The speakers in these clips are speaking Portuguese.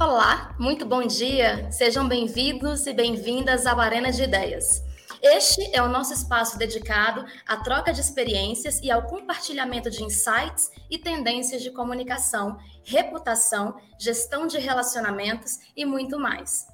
Olá, muito bom dia. Sejam bem-vindos e bem-vindas à Arena de Ideias. Este é o nosso espaço dedicado à troca de experiências e ao compartilhamento de insights e tendências de comunicação, reputação, gestão de relacionamentos e muito mais.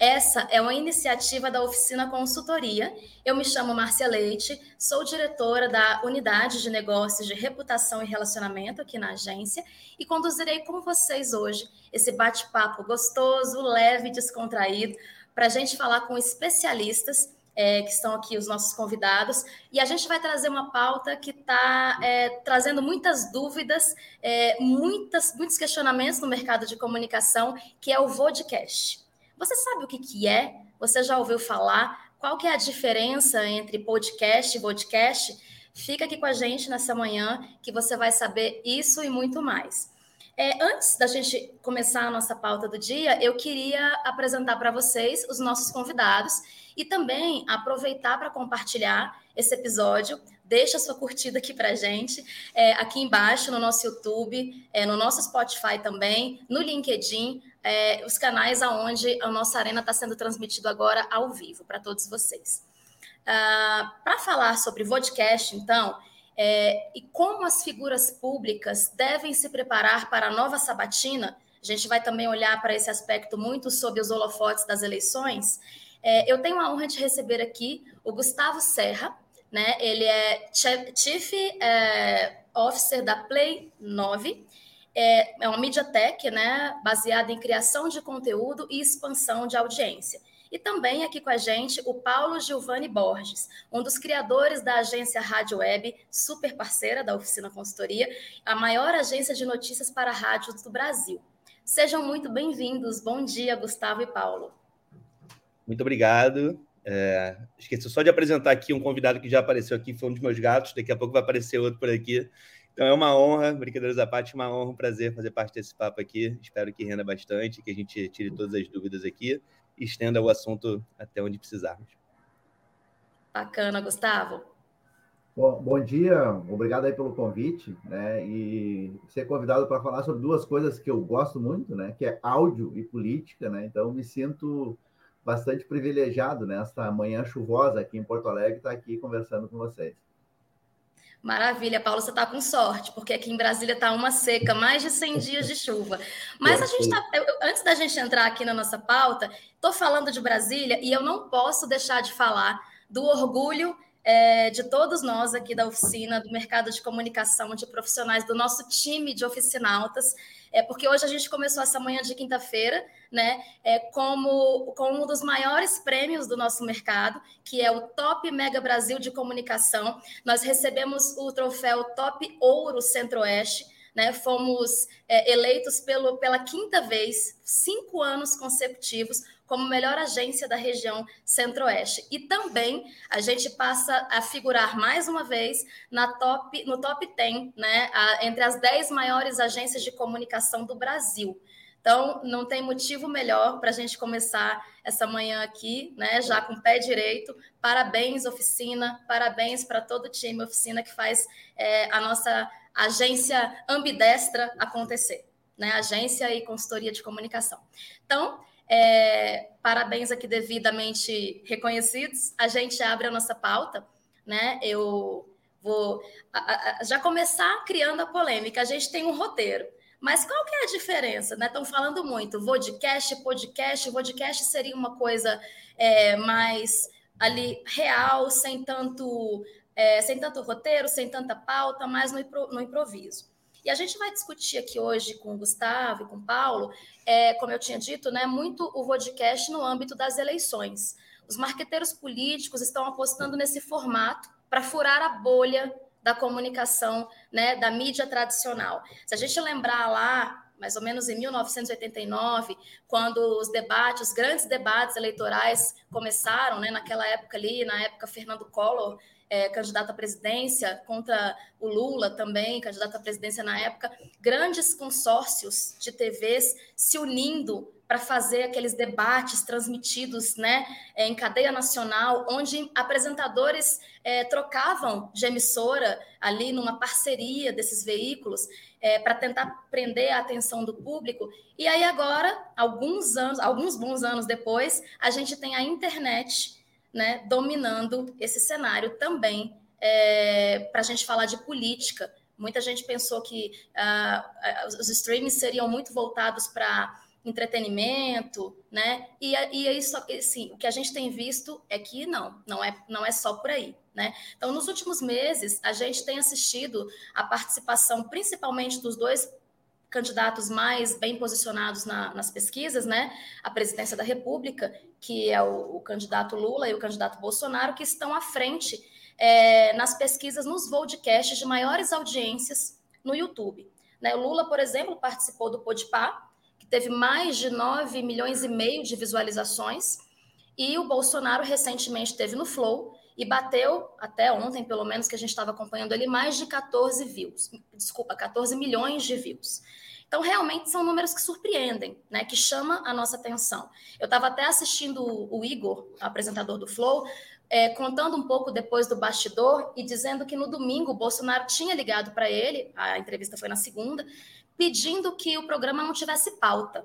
Essa é uma iniciativa da Oficina Consultoria. Eu me chamo Márcia Leite, sou diretora da Unidade de Negócios de Reputação e Relacionamento aqui na agência e conduzirei com vocês hoje esse bate-papo gostoso, leve e descontraído para a gente falar com especialistas é, que estão aqui os nossos convidados, e a gente vai trazer uma pauta que está é, trazendo muitas dúvidas, é, muitas, muitos questionamentos no mercado de comunicação, que é o vodcast. Você sabe o que, que é? Você já ouviu falar? Qual que é a diferença entre podcast e podcast? Fica aqui com a gente nessa manhã que você vai saber isso e muito mais. É, antes da gente começar a nossa pauta do dia, eu queria apresentar para vocês os nossos convidados e também aproveitar para compartilhar esse episódio. Deixa sua curtida aqui para gente, é, aqui embaixo no nosso YouTube, é, no nosso Spotify também, no LinkedIn é, os canais aonde a nossa arena está sendo transmitido agora ao vivo para todos vocês. Uh, para falar sobre podcast, então, é, e como as figuras públicas devem se preparar para a nova sabatina, a gente vai também olhar para esse aspecto muito sob os holofotes das eleições. É, eu tenho a honra de receber aqui o Gustavo Serra, né? Ele é Chief é, Officer da Play 9 é, é uma MediaTek, né, baseada em criação de conteúdo e expansão de audiência. E também aqui com a gente o Paulo Giovanni Borges, um dos criadores da agência Rádio Web, super parceira da Oficina Consultoria, a maior agência de notícias para rádios do Brasil. Sejam muito bem-vindos. Bom dia, Gustavo e Paulo. Muito obrigado. É, esqueci só de apresentar aqui um convidado que já apareceu aqui, foi um dos meus gatos. Daqui a pouco vai aparecer outro por aqui. Então é uma honra, brincadeiras à parte, uma honra, um prazer fazer parte desse papo aqui. Espero que renda bastante, que a gente tire todas as dúvidas aqui e estenda o assunto até onde precisarmos. Bacana, Gustavo. Bom, bom dia, obrigado aí pelo convite, né? E ser convidado para falar sobre duas coisas que eu gosto muito, né? Que é áudio e política, né? Então me sinto bastante privilegiado nesta manhã chuvosa aqui em Porto Alegre, estar tá aqui conversando com vocês. Maravilha, Paulo, você está com sorte, porque aqui em Brasília está uma seca, mais de 100 dias de chuva. Mas a gente está, antes da gente entrar aqui na nossa pauta, estou falando de Brasília e eu não posso deixar de falar do orgulho é, de todos nós aqui da oficina, do mercado de comunicação, de profissionais, do nosso time de oficinautas, é porque hoje a gente começou essa manhã de quinta-feira, né, é, como com um dos maiores prêmios do nosso mercado, que é o Top Mega Brasil de Comunicação. Nós recebemos o troféu Top Ouro Centro-Oeste. Né, fomos é, eleitos pelo, pela quinta vez, cinco anos consecutivos, como melhor agência da região Centro-Oeste. E também a gente passa a figurar mais uma vez na top, no top 10, né, a, entre as 10 maiores agências de comunicação do Brasil. Então, não tem motivo melhor para a gente começar essa manhã aqui, né? Já com o pé direito. Parabéns, oficina, parabéns para todo o time oficina que faz é, a nossa agência ambidestra acontecer, né? Agência e consultoria de comunicação. Então, é, parabéns aqui devidamente reconhecidos. A gente abre a nossa pauta, né? Eu vou a, a, já começar criando a polêmica. A gente tem um roteiro. Mas qual que é a diferença? Estão né? falando muito, vodcast, podcast. Vodcast seria uma coisa é, mais ali real, sem tanto, é, sem tanto roteiro, sem tanta pauta, mais no, no improviso. E a gente vai discutir aqui hoje com o Gustavo e com o Paulo, é, como eu tinha dito, né, muito o podcast no âmbito das eleições. Os marqueteiros políticos estão apostando nesse formato para furar a bolha da comunicação, né, da mídia tradicional. Se a gente lembrar lá, mais ou menos em 1989, quando os debates, os grandes debates eleitorais começaram, né, naquela época ali, na época Fernando Collor é, candidato à presidência, contra o Lula também, candidato à presidência na época, grandes consórcios de TVs se unindo para fazer aqueles debates transmitidos né, é, em cadeia nacional, onde apresentadores é, trocavam de emissora ali numa parceria desses veículos é, para tentar prender a atenção do público. E aí agora, alguns anos, alguns bons anos depois, a gente tem a internet né, dominando esse cenário também é, para a gente falar de política. Muita gente pensou que uh, os streamings seriam muito voltados para entretenimento, né? E, e é isso, assim, o que a gente tem visto é que não, não é, não é só por aí, né? Então, nos últimos meses, a gente tem assistido a participação, principalmente dos dois candidatos mais bem posicionados na, nas pesquisas, né? A presidência da República, que é o, o candidato Lula e o candidato Bolsonaro, que estão à frente é, nas pesquisas, nos podcasts de maiores audiências no YouTube. Né? O Lula, por exemplo, participou do Podpah, teve mais de 9 milhões e meio de visualizações, e o Bolsonaro recentemente teve no Flow e bateu, até ontem, pelo menos, que a gente estava acompanhando ali, mais de 14 views, desculpa, 14 milhões de views. Então, realmente são números que surpreendem, né? Que chama a nossa atenção. Eu estava até assistindo o Igor, apresentador do Flow, é, contando um pouco depois do bastidor e dizendo que no domingo o Bolsonaro tinha ligado para ele, a entrevista foi na segunda, pedindo que o programa não tivesse pauta,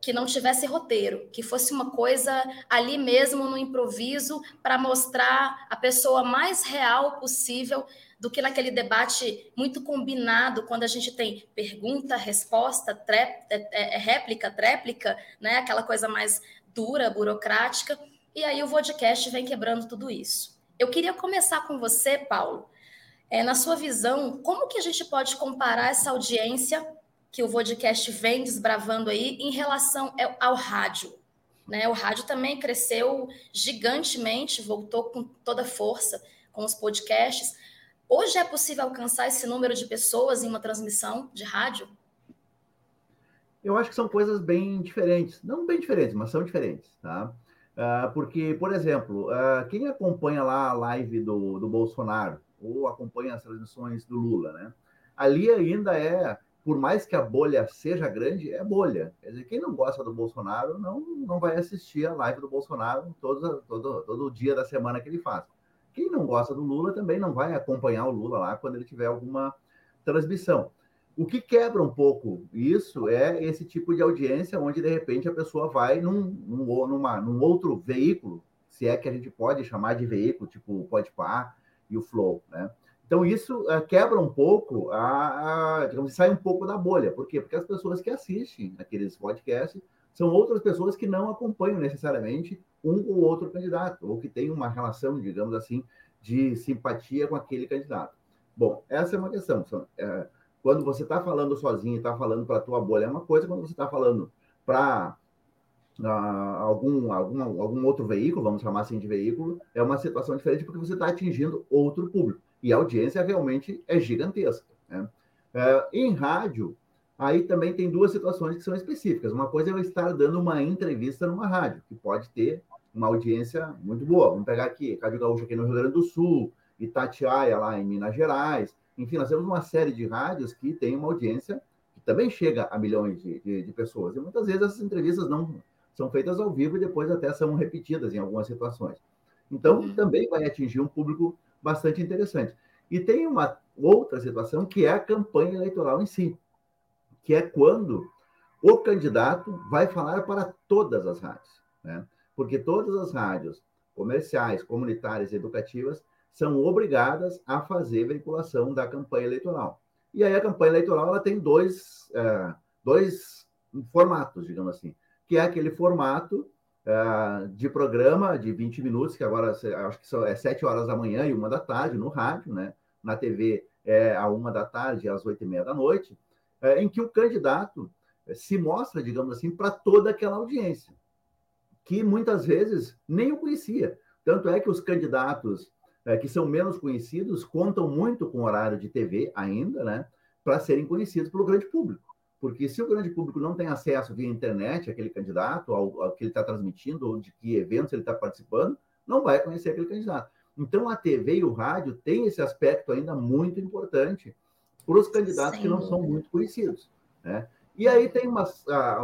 que não tivesse roteiro, que fosse uma coisa ali mesmo no improviso para mostrar a pessoa mais real possível do que naquele debate muito combinado, quando a gente tem pergunta, resposta, trep, é, é, réplica, tréplica, né? aquela coisa mais dura, burocrática. E aí o podcast vem quebrando tudo isso. Eu queria começar com você, Paulo. É, na sua visão, como que a gente pode comparar essa audiência que o podcast vem desbravando aí em relação ao rádio. Né? O rádio também cresceu gigantemente, voltou com toda força com os podcasts. Hoje é possível alcançar esse número de pessoas em uma transmissão de rádio? Eu acho que são coisas bem diferentes. Não bem diferentes, mas são diferentes, tá? Uh, porque, por exemplo, uh, quem acompanha lá a live do, do Bolsonaro ou acompanha as transmissões do Lula, né? Ali ainda é por mais que a bolha seja grande, é bolha. Quer dizer, quem não gosta do Bolsonaro não, não vai assistir a live do Bolsonaro todo, todo, todo dia da semana que ele faz. Quem não gosta do Lula também não vai acompanhar o Lula lá quando ele tiver alguma transmissão. O que quebra um pouco isso é esse tipo de audiência onde, de repente, a pessoa vai num, num, numa, num outro veículo, se é que a gente pode chamar de veículo, tipo o Podpah e o Flow, né? Então, isso uh, quebra um pouco, a, a, digamos, sai um pouco da bolha. Por quê? Porque as pessoas que assistem aqueles podcasts são outras pessoas que não acompanham necessariamente um ou outro candidato, ou que têm uma relação, digamos assim, de simpatia com aquele candidato. Bom, essa é uma questão. É, quando você está falando sozinho e está falando para a tua bolha é uma coisa, quando você está falando para uh, algum, algum, algum outro veículo, vamos chamar assim de veículo, é uma situação diferente porque você está atingindo outro público e a audiência realmente é gigantesca. Né? É, em rádio, aí também tem duas situações que são específicas. Uma coisa é eu estar dando uma entrevista numa rádio, que pode ter uma audiência muito boa. Vamos pegar aqui, Rádio Gaúcho aqui no Rio Grande do Sul, Itatiaia lá em Minas Gerais. Enfim, nós temos uma série de rádios que tem uma audiência que também chega a milhões de, de, de pessoas. E muitas vezes essas entrevistas não são feitas ao vivo e depois até são repetidas em algumas situações. Então, uhum. também vai atingir um público bastante interessante. E tem uma outra situação que é a campanha eleitoral em si, que é quando o candidato vai falar para todas as rádios, né? Porque todas as rádios comerciais, comunitárias e educativas são obrigadas a fazer veiculação da campanha eleitoral. E aí a campanha eleitoral ela tem dois, é, dois formatos, digamos assim, que é aquele formato uh, de programa de 20 minutos, que agora acho que são, é 7 horas da manhã e uma da tarde no rádio, né? Na TV é a uma da tarde às oito e meia da noite, é, em que o candidato se mostra, digamos assim, para toda aquela audiência, que muitas vezes nem o conhecia. Tanto é que os candidatos é, que são menos conhecidos contam muito com o horário de TV ainda, né? Para serem conhecidos pelo grande público. Porque se o grande público não tem acesso via internet àquele candidato, ao, ao que ele está transmitindo, ou de que eventos ele está participando, não vai conhecer aquele candidato. Então, a TV e o rádio têm esse aspecto ainda muito importante para os candidatos Sim. que não são muito conhecidos. Né? E aí tem uma,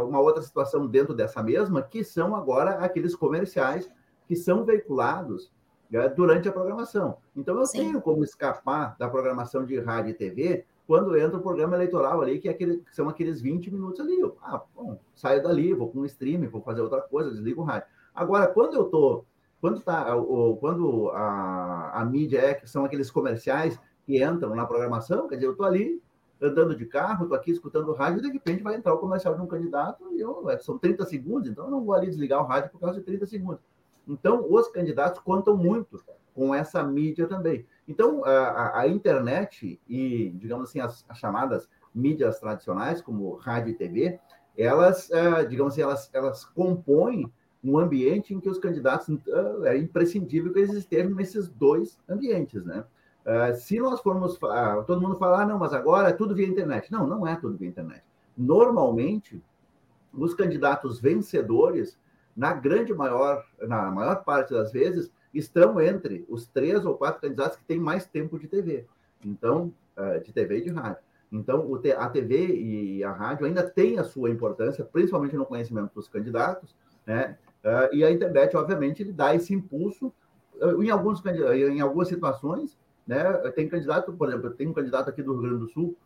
uma outra situação dentro dessa mesma, que são agora aqueles comerciais que são veiculados né, durante a programação. Então, eu Sim. tenho como escapar da programação de rádio e TV quando entra o programa eleitoral ali, que, é aquele, que são aqueles 20 minutos ali. Eu, ah, bom, saio dali, vou com um streaming, vou fazer outra coisa, desligo o rádio. Agora, quando eu tô, quando tá, o, quando a, a mídia é, que são aqueles comerciais que entram na programação, quer dizer, eu tô ali andando de carro, tô aqui escutando o rádio, de repente vai entrar o comercial de um candidato, e eu, é, são 30 segundos, então eu não vou ali desligar o rádio por causa de 30 segundos. Então, os candidatos contam muito com essa mídia também. Então, a, a internet e, digamos assim, as, as, chamadas mídias tradicionais, como rádio e TV, elas, uh, digamos assim, elas, elas compõem um ambiente em que os candidatos uh, é imprescindível que eles estejam nesses dois ambientes, né? Uh, se nós formos, uh, todo mundo falar, ah, não, mas agora é tudo via internet. Não, não é tudo via internet. Normalmente, os candidatos vencedores, na grande maior, na maior parte das vezes, estão entre os três ou quatro candidatos que têm mais tempo de TV. Então, uh, de TV e de rádio. Então, a TV e a rádio ainda têm a sua importância, principalmente no conhecimento dos candidatos, né? e a internet, obviamente, ele dá esse impulso em, alguns, em algumas situações, né? Tem candidato, por exemplo, tem um candidato aqui do Rio Grande do Sul,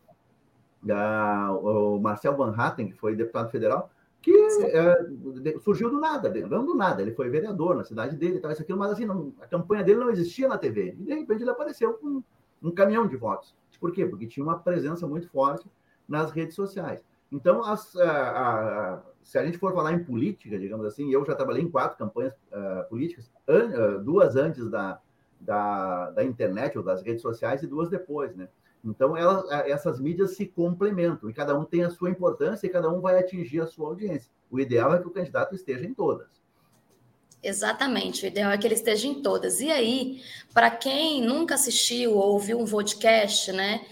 o Marcel Van Hatten, que foi deputado federal, que é, surgiu do nada, não do nada, ele foi vereador na cidade dele, tal, isso aquilo, mas assim, não, a campanha dele não existia na TV. E de repente ele apareceu com um caminhão de votos. Por quê? Porque tinha uma presença muito forte nas redes sociais. Então, as, a, a, se a gente for falar em política, digamos assim, eu já trabalhei em quatro campanhas uh, políticas, an, uh, duas antes da, da, da internet ou das redes sociais e duas depois, né? Então, elas, essas mídias se complementam e cada um tem a sua importância e cada um vai atingir a sua audiência. O ideal é que o candidato esteja em todas. Exatamente, o ideal é que ele esteja em todas. E aí, para quem nunca assistiu ou ouviu um podcast, né?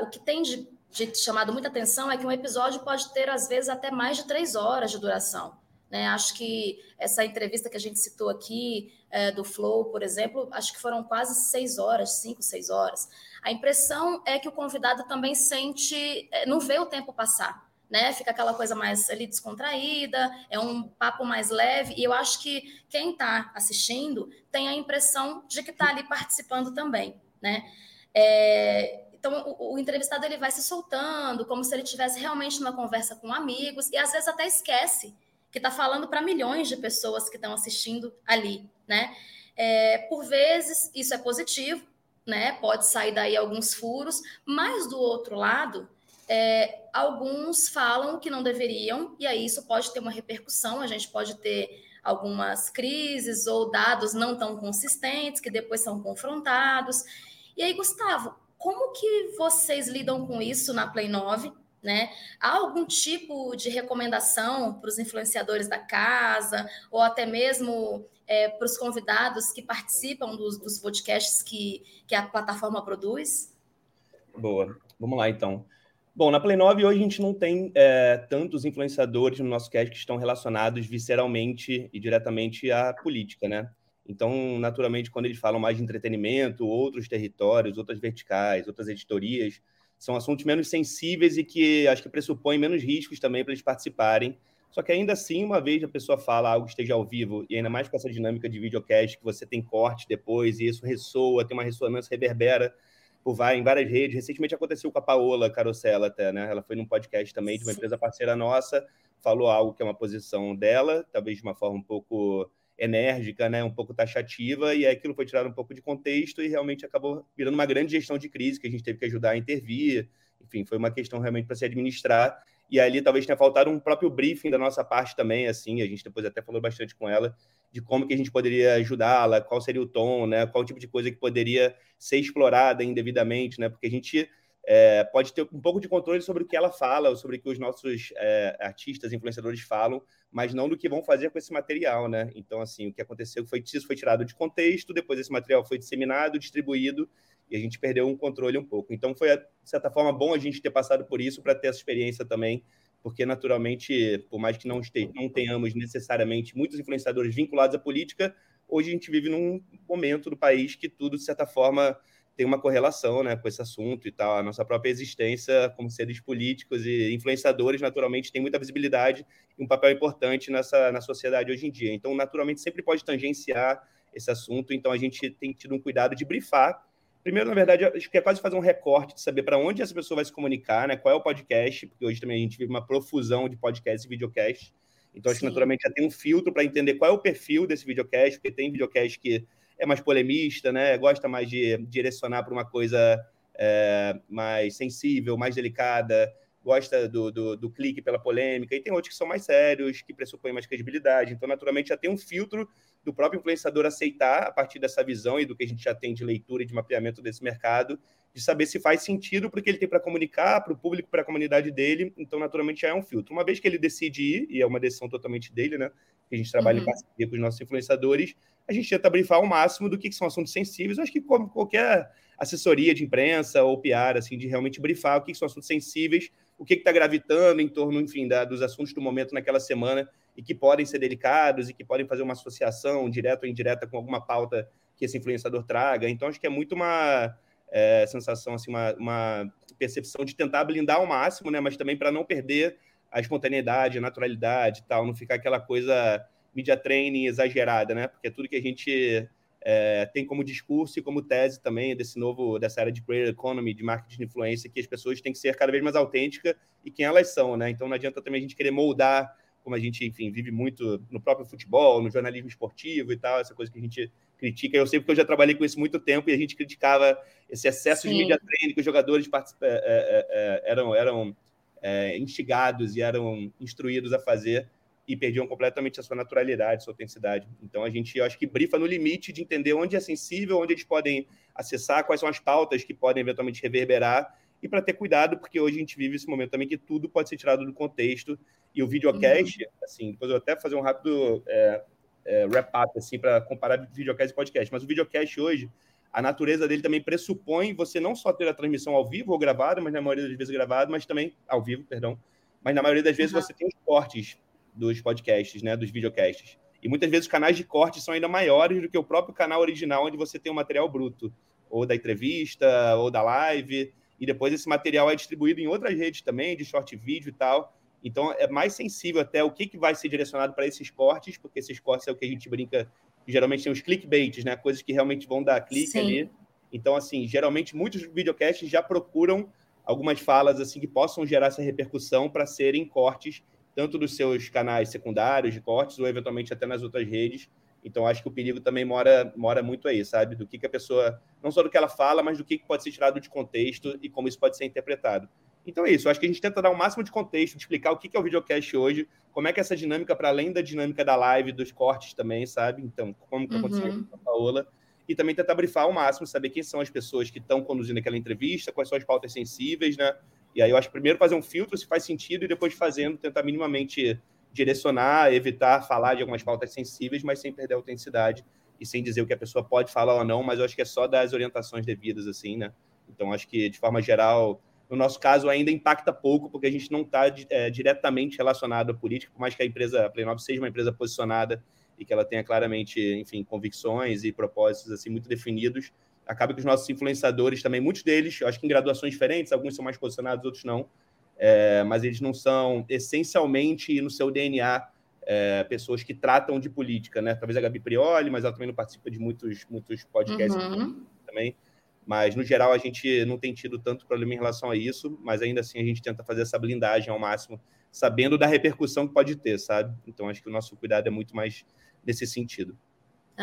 O que tem de, de chamado muita atenção é que um episódio pode ter, às vezes, até mais de três horas de duração. Né? Acho que essa entrevista que a gente citou aqui, é, do Flow, por exemplo, acho que foram quase seis horas, cinco, seis horas. A impressão é que o convidado também sente, é, não vê o tempo passar. Né? Fica aquela coisa mais ali descontraída, é um papo mais leve, e eu acho que quem está assistindo tem a impressão de que está ali participando também, né? É, então, o, o, entrevistado ele vai se soltando, como se ele tivesse realmente uma conversa com amigos, e às vezes até esquece que está falando para milhões de pessoas que estão assistindo ali, né? É, por vezes isso é positivo, né? Pode sair daí alguns furos, mas do outro lado, é, alguns falam que não deveriam, e aí isso pode ter uma repercussão, a gente pode ter algumas crises ou dados não tão consistentes que depois são confrontados. E aí, Gustavo, como que vocês lidam com isso na Play 9? Né? Há algum tipo de recomendação para os influenciadores da casa, ou até mesmo é, para os convidados que participam dos, dos podcasts que, que a plataforma produz? Boa, vamos lá então. Bom, na Play 9 hoje a gente não tem é, tantos influenciadores no nosso cast que estão relacionados visceralmente e diretamente à política, né? Então, naturalmente, quando eles falam mais de entretenimento, outros territórios, outras verticais, outras editorias, são assuntos menos sensíveis e que acho que pressupõem menos riscos também para eles participarem. Só que ainda assim, uma vez a pessoa fala algo que esteja ao vivo, e ainda mais com essa dinâmica de videocast, que você tem corte depois, e isso ressoa, tem uma ressonância, reverbera por vai, em várias redes. Recentemente aconteceu com a Paola Carosella até, né? Ela foi num podcast também de uma empresa parceira nossa, falou algo que é uma posição dela, talvez de uma forma um pouco enérgica, né, um pouco taxativa, e aquilo foi tirado um pouco de contexto e realmente acabou virando uma grande gestão de crise que a gente teve que ajudar a intervir. Enfim, foi uma questão realmente para se administrar. E ali talvez tenha faltado um próprio briefing da nossa parte também, assim, a gente depois até falou bastante com ela de como que a gente poderia ajudá-la, qual seria o tom, né, qual tipo de coisa que poderia ser explorada indevidamente, né, porque a gente é, pode ter um pouco de controle sobre o que ela fala, sobre o que os nossos é, artistas, influenciadores falam, mas não do que vão fazer com esse material, né? Então, assim, o que aconteceu foi isso foi tirado de contexto, depois esse material foi disseminado, distribuído, e a gente perdeu um controle um pouco. Então, foi, de certa forma, bom a gente ter passado por isso para ter essa experiência também, porque, naturalmente, por mais que não, este, não tenhamos necessariamente muitos influenciadores vinculados à política, hoje a gente vive num momento do país que tudo, de certa forma, tem uma correlação né, com esse assunto e tal. A nossa própria existência como seres políticos e influenciadores, naturalmente, tem muita visibilidade e um papel importante nessa, na sociedade hoje em dia. Então, naturalmente, sempre pode tangenciar esse assunto. Então, a gente tem tido um cuidado de brifar. Primeiro, na verdade, acho que é quase fazer um recorte de saber para onde essa pessoa vai se comunicar, né? qual é o podcast, porque hoje também a gente vive uma profusão de podcasts e videocasts. Então, acho Sim. que naturalmente já tem um filtro para entender qual é o perfil desse videocast, porque tem videocast que é mais polemista, né? Gosta mais de direcionar para uma coisa é, mais sensível, mais delicada, gosta do, do, do, clique pela polêmica, e tem outros que são mais sérios, que pressupõem mais credibilidade. Então, naturalmente, já tem um filtro do próprio influenciador aceitar, a partir dessa visão e do que a gente já tem de leitura e de mapeamento desse mercado, de saber se faz sentido para o que ele tem para comunicar, para o público, para a comunidade dele. Então, naturalmente, já é um filtro. Uma vez que ele decide ir, e é uma decisão totalmente dele, né? Que a gente trabalha uhum. em parceria com os nossos influenciadores, a gente tenta brifar ao máximo do que, que são assuntos sensíveis. Eu acho que como qualquer assessoria de imprensa ou PR, assim, de realmente brifar o que, que são assuntos sensíveis, o que está gravitando em torno, enfim, da, dos assuntos do momento naquela semana e que podem ser delicados e que podem fazer uma associação direta ou indireta com alguma pauta que esse influenciador traga. Então, acho que é muito uma é, sensação, assim, uma, uma percepção de tentar blindar ao máximo, né? Mas também para não perder a espontaneidade, a naturalidade e tal, não ficar aquela coisa media training exagerada, né? Porque é tudo que a gente é, tem como discurso e como tese também desse novo, dessa área de creator economy, de marketing de influência, que as pessoas têm que ser cada vez mais autênticas e quem elas são, né? Então não adianta também a gente querer moldar, como a gente, enfim, vive muito no próprio futebol, no jornalismo esportivo e tal, essa coisa que a gente critica. Eu sei porque eu já trabalhei com isso muito tempo e a gente criticava esse excesso Sim. de media training que os jogadores é, é, é, eram, eram é, instigados e eram instruídos a fazer e perdiam completamente a sua naturalidade, sua autenticidade. Então a gente, eu acho que brifa no limite de entender onde é sensível, onde eles podem acessar, quais são as pautas que podem eventualmente reverberar e para ter cuidado, porque hoje a gente vive esse momento também que tudo pode ser tirado do contexto e o videocast, uhum. assim, depois eu até fazer um rápido é, é, wrap-up assim para comparar videocast e podcast, mas o videocast hoje a natureza dele também pressupõe você não só ter a transmissão ao vivo ou gravada, mas na maioria das vezes gravada, mas também ao vivo, perdão, mas na maioria das vezes uhum. você tem os cortes dos podcasts, né, dos videocasts. E muitas vezes os canais de corte são ainda maiores do que o próprio canal original, onde você tem o material bruto, ou da entrevista, ou da live, e depois esse material é distribuído em outras redes também, de short vídeo e tal. Então é mais sensível até o que, que vai ser direcionado para esses cortes, porque esses cortes é o que a gente brinca, geralmente tem os clickbaits, né? Coisas que realmente vão dar clique Sim. ali. Então, assim, geralmente muitos videocasts já procuram algumas falas assim que possam gerar essa repercussão para serem cortes tanto dos seus canais secundários de cortes ou eventualmente até nas outras redes. Então, acho que o perigo também mora, mora muito aí, sabe? Do que, que a pessoa, não só do que ela fala, mas do que, que pode ser tirado de contexto e como isso pode ser interpretado. Então é isso, acho que a gente tenta dar o máximo de contexto, de explicar o que, que é o videocast hoje, como é que é essa dinâmica, para além da dinâmica da live, dos cortes também, sabe? Então, como que aconteceu uhum. com a Paola. E também tentar brifar ao máximo, saber quem são as pessoas que estão conduzindo aquela entrevista, quais são as pautas sensíveis, né? E aí eu acho que primeiro fazer um filtro se faz sentido e depois fazendo tentar minimamente direcionar, evitar falar de algumas pautas sensíveis, mas sem perder a autenticidade e sem dizer o que a pessoa pode falar ou não, mas eu acho que é só dar as orientações devidas, assim, né? Então, acho que, de forma geral, no nosso caso, ainda impacta pouco, porque a gente não está é, diretamente relacionado à política, por mais que a empresa, a seja uma empresa posicionada e que ela tenha claramente, enfim, convicções e propósitos, assim, muito definidos, acaba que os nossos influenciadores também, muitos deles, eu acho que em graduações diferentes, alguns são mais posicionados, outros não, é, mas eles não são essencialmente no seu DNA é, pessoas que tratam de política, né? Talvez a Gabi Prioli, mas ela também não participa de muitos, muitos podcasts uhum. também. Mas, no geral, a gente não tem tido tanto problema em relação a isso, mas ainda assim a gente tenta fazer essa blindagem ao máximo, sabendo da repercussão que pode ter, sabe? Então, acho que o nosso cuidado é muito mais nesse sentido.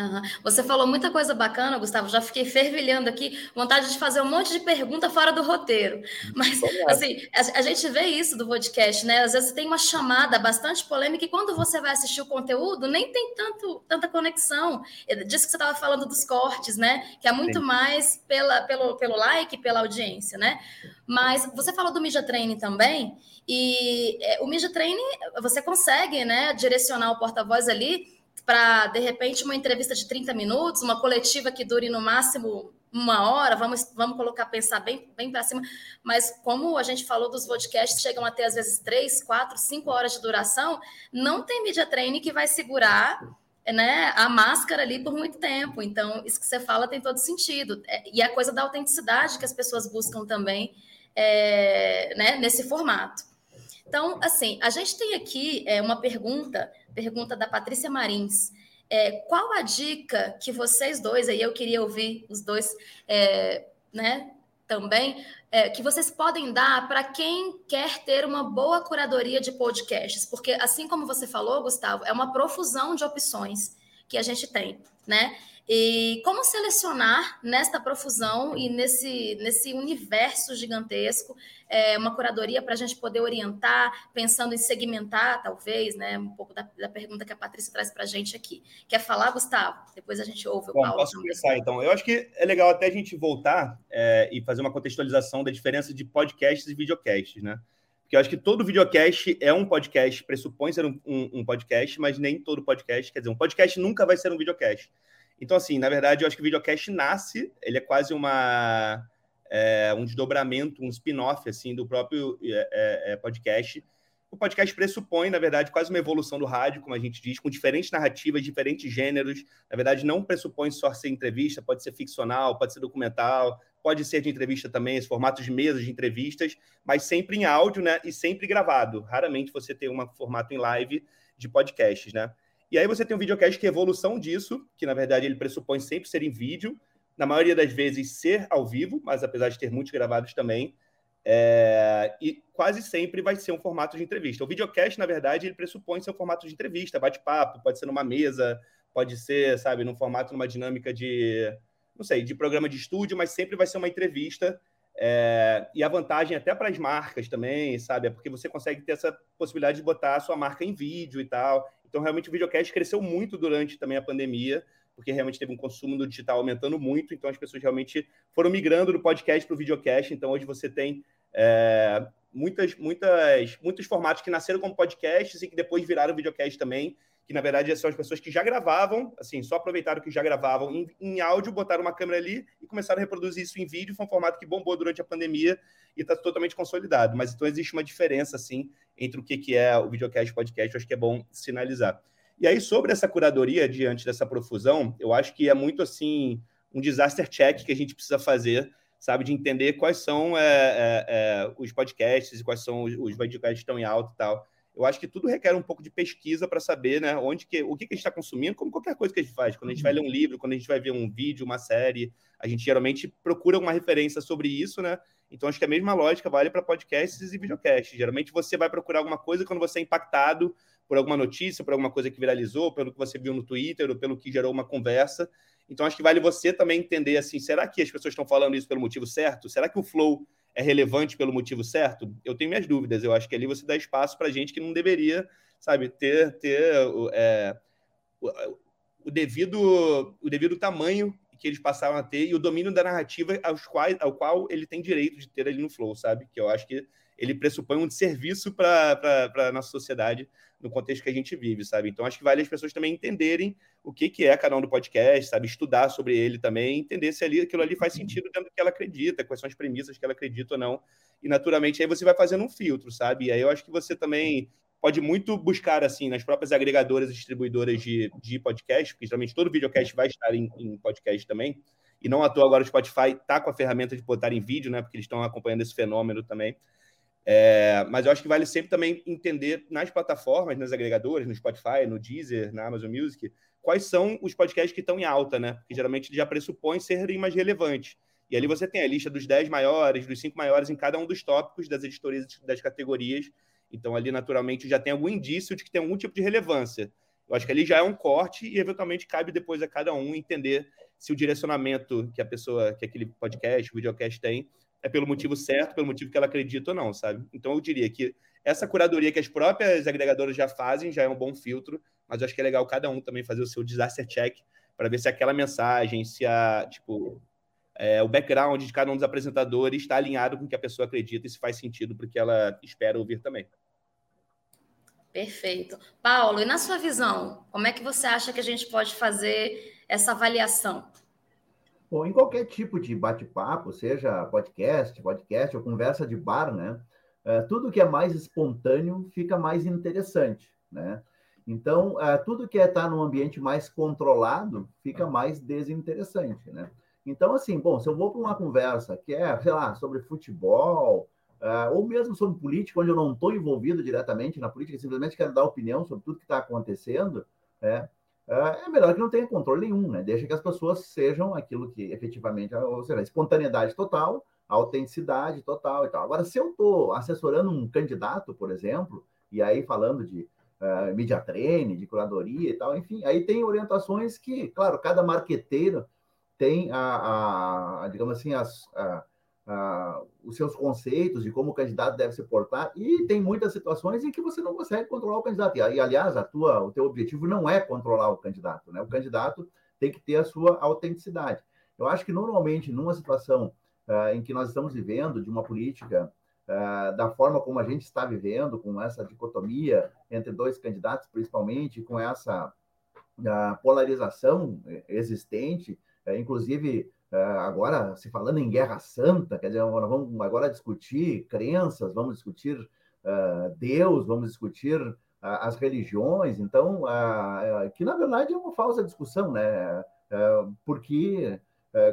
Uhum. Você falou muita coisa bacana, Gustavo. Já fiquei fervilhando aqui, vontade de fazer um monte de pergunta fora do roteiro. Mas, assim, a, a, gente vê isso do podcast, né? Às vezes tem uma chamada bastante polêmica e quando você vai assistir o conteúdo, nem tem tanto, tanta conexão. Disso que você estava falando dos cortes, né? Que é muito Sim. mais pela, pelo, pelo like, pela audiência, né? Mas você falou do Media Training também, e é, o Media Training, você consegue, né, direcionar o porta-voz ali para, de repente, uma entrevista de 30 minutos, uma coletiva que dure no máximo uma hora, vamos, vamos colocar, pensar bem, bem para cima, mas como a gente falou dos podcasts, chegam até às vezes três, quatro, cinco horas de duração, não tem media training que vai segurar né, a máscara ali por muito tempo. Então, isso que você fala tem todo sentido. É, e a coisa da autenticidade que as pessoas buscam também é, né, nesse formato. Então, assim, a gente tem aqui é, uma pergunta, pergunta da Patrícia Marins. É, qual a dica que vocês dois, aí eu queria ouvir os dois, é, né, também, é, que vocês podem dar para quem quer ter uma boa curadoria de podcasts? Porque, assim como você falou, Gustavo, é uma profusão de opções que a gente tem, né? E como selecionar nesta profusão e nesse, nesse universo gigantesco é, uma curadoria para a gente poder orientar, pensando em segmentar, talvez, né? Um pouco da, da pergunta que a Patrícia traz para a gente aqui. Quer falar, Gustavo? Depois a gente ouve o Bom, Paulo. Posso também. começar, então. Eu acho que é legal até a gente voltar é, e fazer uma contextualização da diferença de podcasts e videocasts, né? Porque eu acho que todo videocast é um podcast, pressupõe ser um, um, um podcast, mas nem todo podcast, quer dizer, um podcast nunca vai ser um videocast. Então, assim, na verdade, eu acho que o videocast nasce, ele é quase uma é, um desdobramento, um spin-off assim do próprio é, é, é, podcast. O podcast pressupõe, na verdade, quase uma evolução do rádio, como a gente diz, com diferentes narrativas, diferentes gêneros. Na verdade, não pressupõe só ser entrevista, pode ser ficcional, pode ser documental, pode ser de entrevista também, esse formato de mesas de entrevistas, mas sempre em áudio, né? E sempre gravado. Raramente você tem um formato em live de podcasts, né? E aí você tem um videocast que é evolução disso, que na verdade ele pressupõe sempre ser em vídeo, na maioria das vezes ser ao vivo, mas apesar de ter muitos gravados também, é... e quase sempre vai ser um formato de entrevista. O videocast, na verdade, ele pressupõe ser um formato de entrevista, bate-papo, pode ser numa mesa, pode ser, sabe, num formato, numa dinâmica de, não sei, de programa de estúdio, mas sempre vai ser uma entrevista. É... e a vantagem até para as marcas também, sabe, é porque você consegue ter essa possibilidade de botar a sua marca em vídeo e tal. Então, realmente, o videocast cresceu muito durante também a pandemia, porque realmente teve um consumo do digital aumentando muito, então as pessoas realmente foram migrando do podcast para o videocast. Então, hoje você tem é, muitas, muitas, muitos formatos que nasceram como podcasts e que depois viraram videocast também, que na verdade são as pessoas que já gravavam, assim, só aproveitaram que já gravavam em, em áudio, botaram uma câmera ali e começaram a reproduzir isso em vídeo. Foi um formato que bombou durante a pandemia e está totalmente consolidado. Mas então existe uma diferença, assim, entre o que, que é o videocast e o podcast, eu acho que é bom sinalizar. E aí, sobre essa curadoria diante dessa profusão, eu acho que é muito assim um disaster check que a gente precisa fazer, sabe, de entender quais são é, é, é, os podcasts e quais são os, os podcasts que estão em alta e tal. Eu acho que tudo requer um pouco de pesquisa para saber, né, onde que, o que, que a gente está consumindo, como qualquer coisa que a gente faz. Quando a gente vai ler um livro, quando a gente vai ver um vídeo, uma série, a gente geralmente procura uma referência sobre isso, né? Então, acho que a mesma lógica vale para podcasts e videocasts. Geralmente, você vai procurar alguma coisa quando você é impactado por alguma notícia, por alguma coisa que viralizou, pelo que você viu no Twitter, ou pelo que gerou uma conversa. Então, acho que vale você também entender, assim, será que as pessoas estão falando isso pelo motivo certo? Será que o flow é relevante pelo motivo certo? Eu tenho minhas dúvidas. Eu acho que ali você dá espaço para gente que não deveria, sabe, ter, ter é, o, o, devido, o devido tamanho que eles passaram a ter e o domínio da narrativa aos quais, ao qual ele tem direito de ter ali no Flow, sabe? Que eu acho que ele pressupõe um serviço para a nossa sociedade no contexto que a gente vive, sabe? Então, acho que vale as pessoas também entenderem o que, que é canal do podcast, sabe? Estudar sobre ele também, entender se ali, aquilo ali faz sentido dentro do que ela acredita, quais são as premissas que ela acredita ou não. E, naturalmente, aí você vai fazendo um filtro, sabe? E aí eu acho que você também pode muito buscar assim nas próprias agregadoras e distribuidoras de, de podcast, porque geralmente todo videocast vai estar em, em podcast também. E não à toa agora o Spotify está com a ferramenta de botar em vídeo, né? Porque eles estão acompanhando esse fenômeno também. É, mas eu acho que vale sempre também entender nas plataformas, nas agregadoras, no Spotify, no Deezer, na Amazon Music, quais são os podcasts que estão em alta, né? Porque geralmente já pressupõe serem mais relevantes. E ali você tem a lista dos 10 maiores, dos 5 maiores em cada um dos tópicos das editorias das categorias então, ali, naturalmente, já tem algum indício de que tem algum tipo de relevância. Eu acho que ali já é um corte e, eventualmente, cabe depois a cada um entender se o direcionamento que a pessoa, que aquele podcast, videocast tem, é pelo motivo certo, pelo motivo que ela acredita ou não, sabe? Então, eu diria que essa curadoria que as próprias agregadoras já fazem já é um bom filtro, mas eu acho que é legal cada um também fazer o seu disaster check para ver se aquela mensagem, se a, tipo, é, o background de cada um dos apresentadores está alinhado com o que a pessoa acredita e se faz sentido para o que ela espera ouvir também. Perfeito. Paulo, e na sua visão, como é que você acha que a gente pode fazer essa avaliação? Bom, em qualquer tipo de bate-papo, seja podcast, podcast ou conversa de bar, né? É, tudo que é mais espontâneo fica mais interessante, né? Então, uh, tudo que é estar tá num ambiente mais controlado fica mais desinteressante, né? Então, assim, bom, se eu vou para uma conversa que é, sei lá, sobre futebol, uh, ou mesmo sobre política, onde eu não estou envolvido diretamente na política, simplesmente quero dar opinião sobre tudo que está acontecendo, é, é melhor que não tenha controle nenhum, né? Deixa que as pessoas sejam aquilo que efetivamente, ou seja, espontaneidade total, autenticidade total e tal. Agora, se eu estou assessorando um candidato, por exemplo, e aí falando de uh, media training, de curadoria e tal, enfim, aí tem orientações que, claro, cada marqueteiro tem a, a digamos assim, as, a, a, os seus conceitos de como o candidato deve se portar, e tem muitas situações em que você não consegue controlar o candidato. E, aliás, a tua, o teu objetivo não é controlar o candidato, né? O candidato tem que ter a sua autenticidade. Eu acho que normalmente, numa situação uh, em que nós estamos vivendo, de uma política uh, da forma como a gente está vivendo, com essa dicotomia entre dois candidatos, principalmente, com essa uh, polarização existente, é, inclusive, agora se falando em guerra santa, quer dizer, nós vamos agora discutir crenças, vamos discutir uh, Deus, vamos discutir uh, as religiões, então, uh, que na verdade é uma falsa discussão, né? porque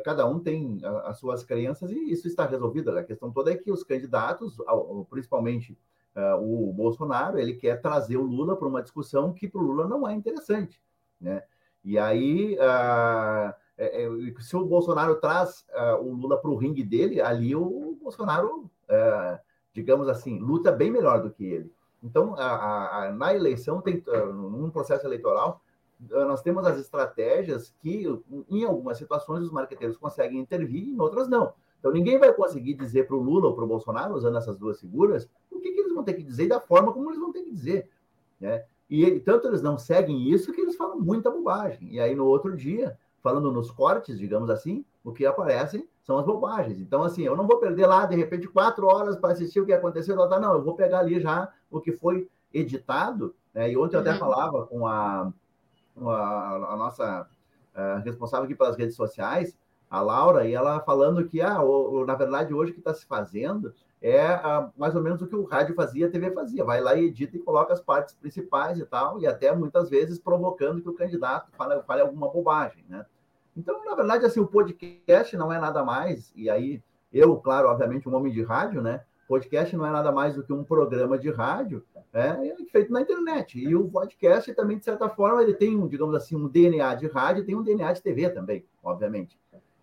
cada um tem as suas crenças e isso está resolvido. A questão toda é que os candidatos, principalmente o Bolsonaro, ele quer trazer o Lula para uma discussão que para o Lula não é interessante, né? E aí é, é, se o Bolsonaro traz uh, o Lula para o ringue dele, ali o Bolsonaro, uh, digamos assim, luta bem melhor do que ele. Então, a, a, na eleição, tem, uh, num processo eleitoral, nós temos as estratégias que, em algumas situações, os marqueteiros conseguem intervir, em outras não. Então, ninguém vai conseguir dizer para o Lula ou para o Bolsonaro, usando essas duas figuras, o que, que, eles vão ter que dizer e da forma como eles vão ter que dizer. Né? E tanto eles não seguem isso que eles falam muita bobagem. E aí, no outro dia, falando nos cortes, digamos assim, o que aparecem são as bobagens. Então, assim, eu não vou perder lá, de repente, quatro horas para assistir o que aconteceu. Não, eu vou pegar ali já o que foi editado. Né? E ontem eu até uhum. falava com a, a, a nossa a responsável aqui pelas redes sociais, a Laura, e ela falando que, ah, o, o, na verdade, hoje o que está se fazendo é ah, mais ou menos o que o rádio fazia, a TV fazia. Vai lá e edita e coloca as partes principais e tal, e até muitas vezes provocando que o candidato fale, fale alguma bobagem, né? Então, na verdade, assim, o podcast não é nada mais, e aí eu, claro, obviamente, um homem de rádio, né? Podcast não é nada mais do que um programa de rádio é, feito na internet. E o podcast também, de certa forma, ele tem, um, digamos assim, um DNA de rádio, tem um DNA de TV também, obviamente.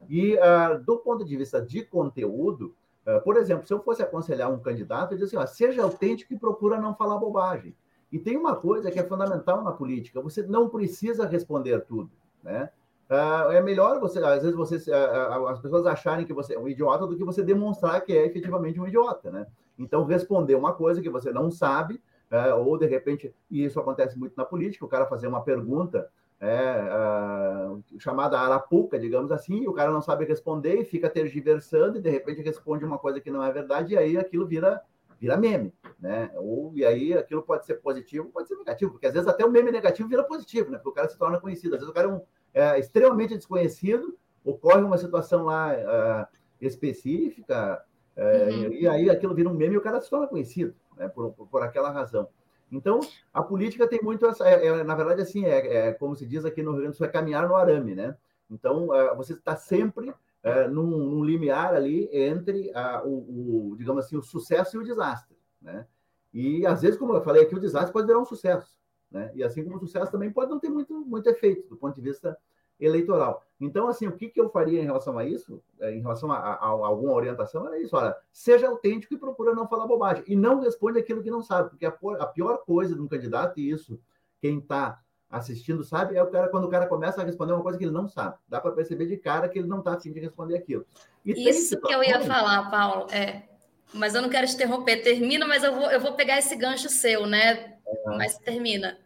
E uh, do ponto de vista de conteúdo, uh, por exemplo, se eu fosse aconselhar um candidato, eu diria assim, ó, seja autêntico e procura não falar bobagem. E tem uma coisa que é fundamental na política, você não precisa responder tudo, né? Uh, é melhor você, às vezes, você, uh, as pessoas acharem que você é um idiota do que você demonstrar que é efetivamente um idiota, né? Então, responder uma coisa que você não sabe, uh, ou de repente, e isso acontece muito na política, o cara fazer uma pergunta é, chamada arapuca, digamos assim, e o cara não sabe responder e fica tergiversando e de repente responde uma coisa que não é verdade, e aí aquilo vira vira meme, né? Ou e aí aquilo pode ser positivo, pode ser negativo, porque às vezes até o meme negativo vira positivo, né? Porque o cara se torna conhecido. Às vezes o cara é um é, extremamente desconhecido, ocorre uma situação lá uh, específica, uh, uhum. e, aí aquilo vira um meme e o cara se torna conhecido, né, por, por, aquela razão. Então, a política tem muito essa. É, é, na verdade, assim, é, é, como se diz aqui no Rio Grande do Sul, é caminhar no arame, né? Então, você está sempre uh, num, num, limiar ali entre uh, o, o, digamos assim, o sucesso e o desastre, né? E, às vezes, como eu falei aqui, o desastre pode virar um sucesso. Né? E assim como o sucesso também pode não ter muito, muito efeito do ponto de vista eleitoral. Então, assim, o que, que eu faria em relação a isso, é, em relação a, a, a alguma orientação, é isso: olha, seja autêntico e procura não falar bobagem. E não responde aquilo que não sabe, porque a, a pior coisa de um candidato, e isso quem está assistindo sabe, é o cara quando o cara começa a responder uma coisa que ele não sabe. Dá para perceber de cara que ele não está afim de responder aquilo. E isso que eu ia falar, Paulo, é. Mas eu não quero te interromper. Termina, mas eu vou, eu vou pegar esse gancho seu, né? Uhum. Mas termina.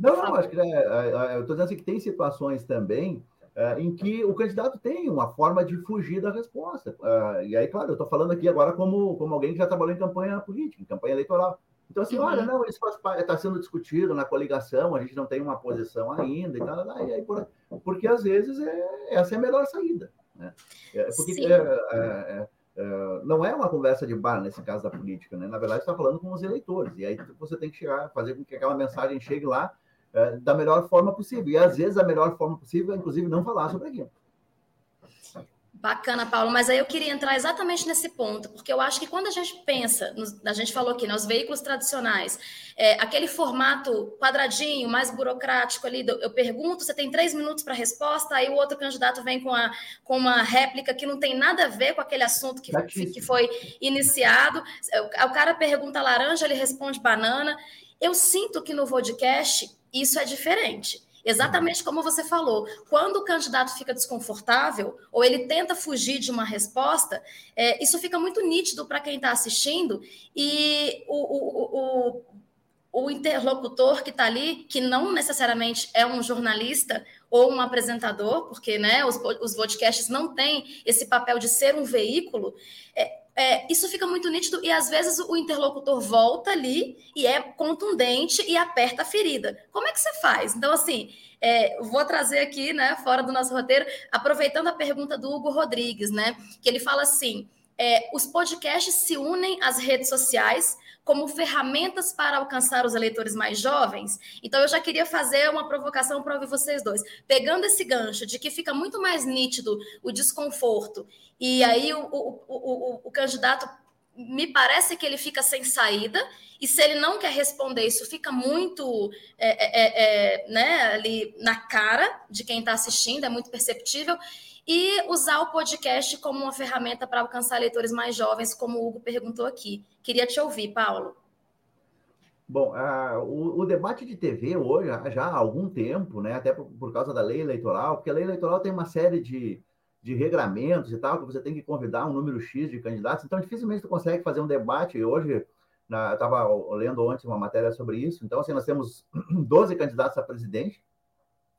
Não, não, acho que é, é, é eu estou dizendo assim que tem situações também é, em que o candidato tem uma forma de fugir da resposta. É, e aí, claro, eu estou falando aqui agora como, como alguém que já trabalhou em campanha política, em campanha eleitoral. Então, assim, uhum. olha, não, isso está sendo discutido na coligação, a gente não tem uma posição ainda e tal, e aí, por, porque às vezes é, essa é a melhor saída. Né? porque não é uma conversa de bar nesse caso da política, né? Na verdade, está falando com os eleitores, e aí você tem que chegar, fazer com que aquela mensagem chegue lá é, da melhor forma possível. E às vezes a melhor forma possível é, inclusive, não falar sobre aquilo. Bacana, Paulo, mas aí eu queria entrar exatamente nesse ponto, porque eu acho que quando a gente pensa, a gente falou aqui, nos veículos tradicionais, é, aquele formato quadradinho, mais burocrático ali, eu pergunto, você tem três minutos para resposta, aí o outro candidato vem com, a, com uma réplica que não tem nada a ver com aquele assunto que, que foi iniciado, o cara pergunta laranja, ele responde banana. Eu sinto que no podcast isso é diferente. Exatamente como você falou, quando o candidato fica desconfortável ou ele tenta fugir de uma resposta, é, isso fica muito nítido para quem está assistindo e o, o, o, o interlocutor que está ali, que não necessariamente é um jornalista ou um apresentador, porque né, os, os podcasts não têm esse papel de ser um veículo, é, é, isso fica muito nítido e às vezes o interlocutor volta ali e é contundente e aperta a ferida. Como é que você faz? Então, assim, é, vou trazer aqui, né, fora do nosso roteiro, aproveitando a pergunta do Hugo Rodrigues, né, que ele fala assim: é, os podcasts se unem às redes sociais como ferramentas para alcançar os eleitores mais jovens. Então, eu já queria fazer uma provocação para ouvir vocês dois. Pegando esse gancho de que fica muito mais nítido o desconforto, e aí o, o, o, o candidato me parece que ele fica sem saída, e se ele não quer responder, isso fica muito é, é, é, é né, ali na cara de quem está assistindo, é muito perceptível e usar o podcast como uma ferramenta para alcançar leitores mais jovens, como o Hugo perguntou aqui. Queria te ouvir, Paulo. Bom, uh, o, o, debate de TV hoje, já há algum tempo, né, até por, por, causa da lei eleitoral, porque a lei eleitoral tem uma série de, de regramentos e tal, que você tem que convidar um número X de candidatos, então dificilmente você consegue fazer um debate. Hoje, na, eu estava lendo ontem uma matéria sobre isso, então assim, nós temos 12 candidatos a presidente,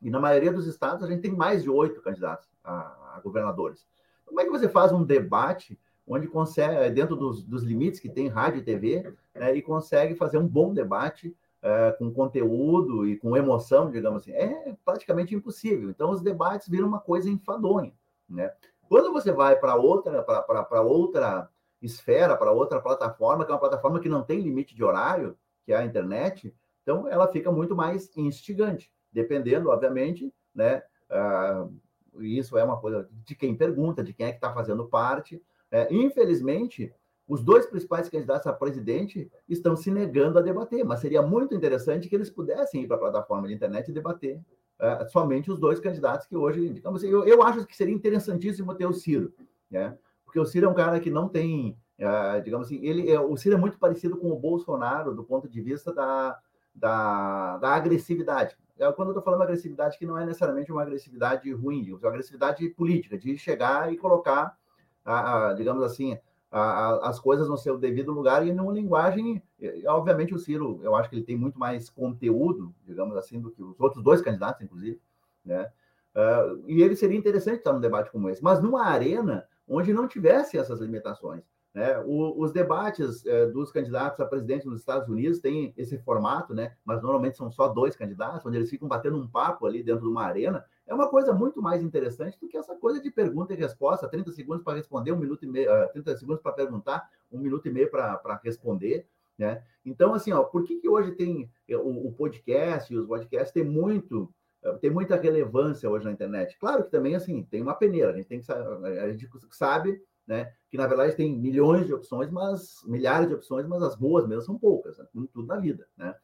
e na maioria dos estados a gente tem mais de oito candidatos a, a, governadores. Como é que você faz um debate onde consegue, dentro dos, dos limites que tem rádio e TV, né, e consegue fazer um bom debate é, com conteúdo e com emoção, digamos assim? É praticamente impossível. Então, os debates viram uma coisa enfadonha. Né? Quando você vai para outra, para outra esfera, para outra plataforma, que é uma plataforma que não tem limite de horário, que é a internet, então ela fica muito mais instigante dependendo, obviamente, né? Uh, isso é uma coisa de quem pergunta, de quem é que está fazendo parte. É, infelizmente, os dois principais candidatos a presidente estão se negando a debater, mas seria muito interessante que eles pudessem ir para a plataforma de internet e debater uh, somente os dois candidatos que hoje, digamos assim, eu, eu acho que seria interessantíssimo ter o Ciro, né? Porque o Ciro é um cara que não tem, uh, digamos assim, ele é, o Ciro é muito parecido com o Bolsonaro do ponto de vista da, da, da agressividade. É, quando eu estou falando agressividade, que não é necessariamente uma agressividade ruim, é uma agressividade política, de chegar e colocar, a, a, digamos assim, a, as coisas no seu devido lugar e numa linguagem. Obviamente, o Ciro, eu acho que ele tem muito mais conteúdo, digamos assim, do que os outros dois candidatos, inclusive, né? Uh, e ele seria interessante estar num debate como esse, mas numa arena onde não tivesse essas limitações. Né? O, os debates é, dos candidatos a presidente nos Estados Unidos têm esse formato, né? mas normalmente são só dois candidatos, onde eles ficam batendo um papo ali dentro de uma arena. É uma coisa muito mais interessante do que essa coisa de pergunta e resposta, 30 segundos para responder, um minuto e meio, uh, 30 segundos para perguntar, um minuto e meio para responder. Né? Então, assim, ó, por que, que hoje tem é, o, o podcast e os podcasts têm muito tem muita relevância hoje na internet. Claro que também assim tem uma peneira, a gente tem que a gente sabe né? Que na verdade tem milhões de opções, mas milhares de opções, mas as boas mesmo são poucas, né? tudo na vida, né?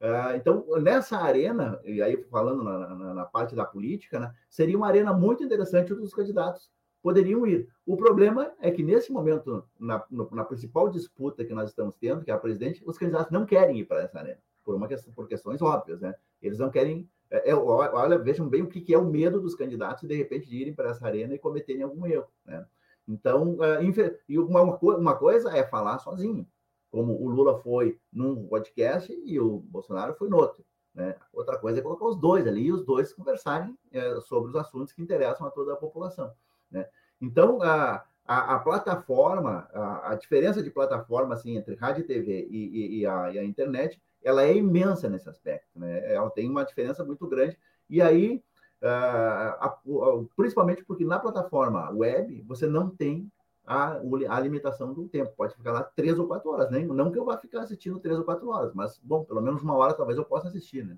Uh, então, nessa arena, e aí falando na, na, na, parte da política, né, seria uma arena muito interessante os candidatos poderiam ir. O problema é que, nesse momento, na, na principal disputa que nós estamos tendo, que é a presidente, os candidatos não querem ir para essa arena, por, uma questão, por questões óbvias. Né? Eles não querem. É, é, olha, vejam bem o que, que é o medo dos candidatos, de repente, de irem para essa arena e cometerem algum erro. Né? Então, é, e uma, coisa é falar sozinho, como o Lula foi num podcast e o Bolsonaro foi no outro. Né? Outra coisa é colocar os dois ali e os dois conversarem é, sobre os assuntos que interessam a toda a população. Né? Então, a, a, a plataforma, a, a, diferença de plataforma assim, entre rádio e TV e, e, e, a, e, a, internet, ela é imensa nesse aspecto. Né? Ela tem uma diferença muito grande. E aí, Uh, principalmente porque na plataforma web você não tem a, a, limitação do tempo. Pode ficar lá três ou quatro horas, né? Não que eu vá ficar assistindo três ou quatro horas, mas, bom, pelo menos uma hora talvez eu possa assistir, né?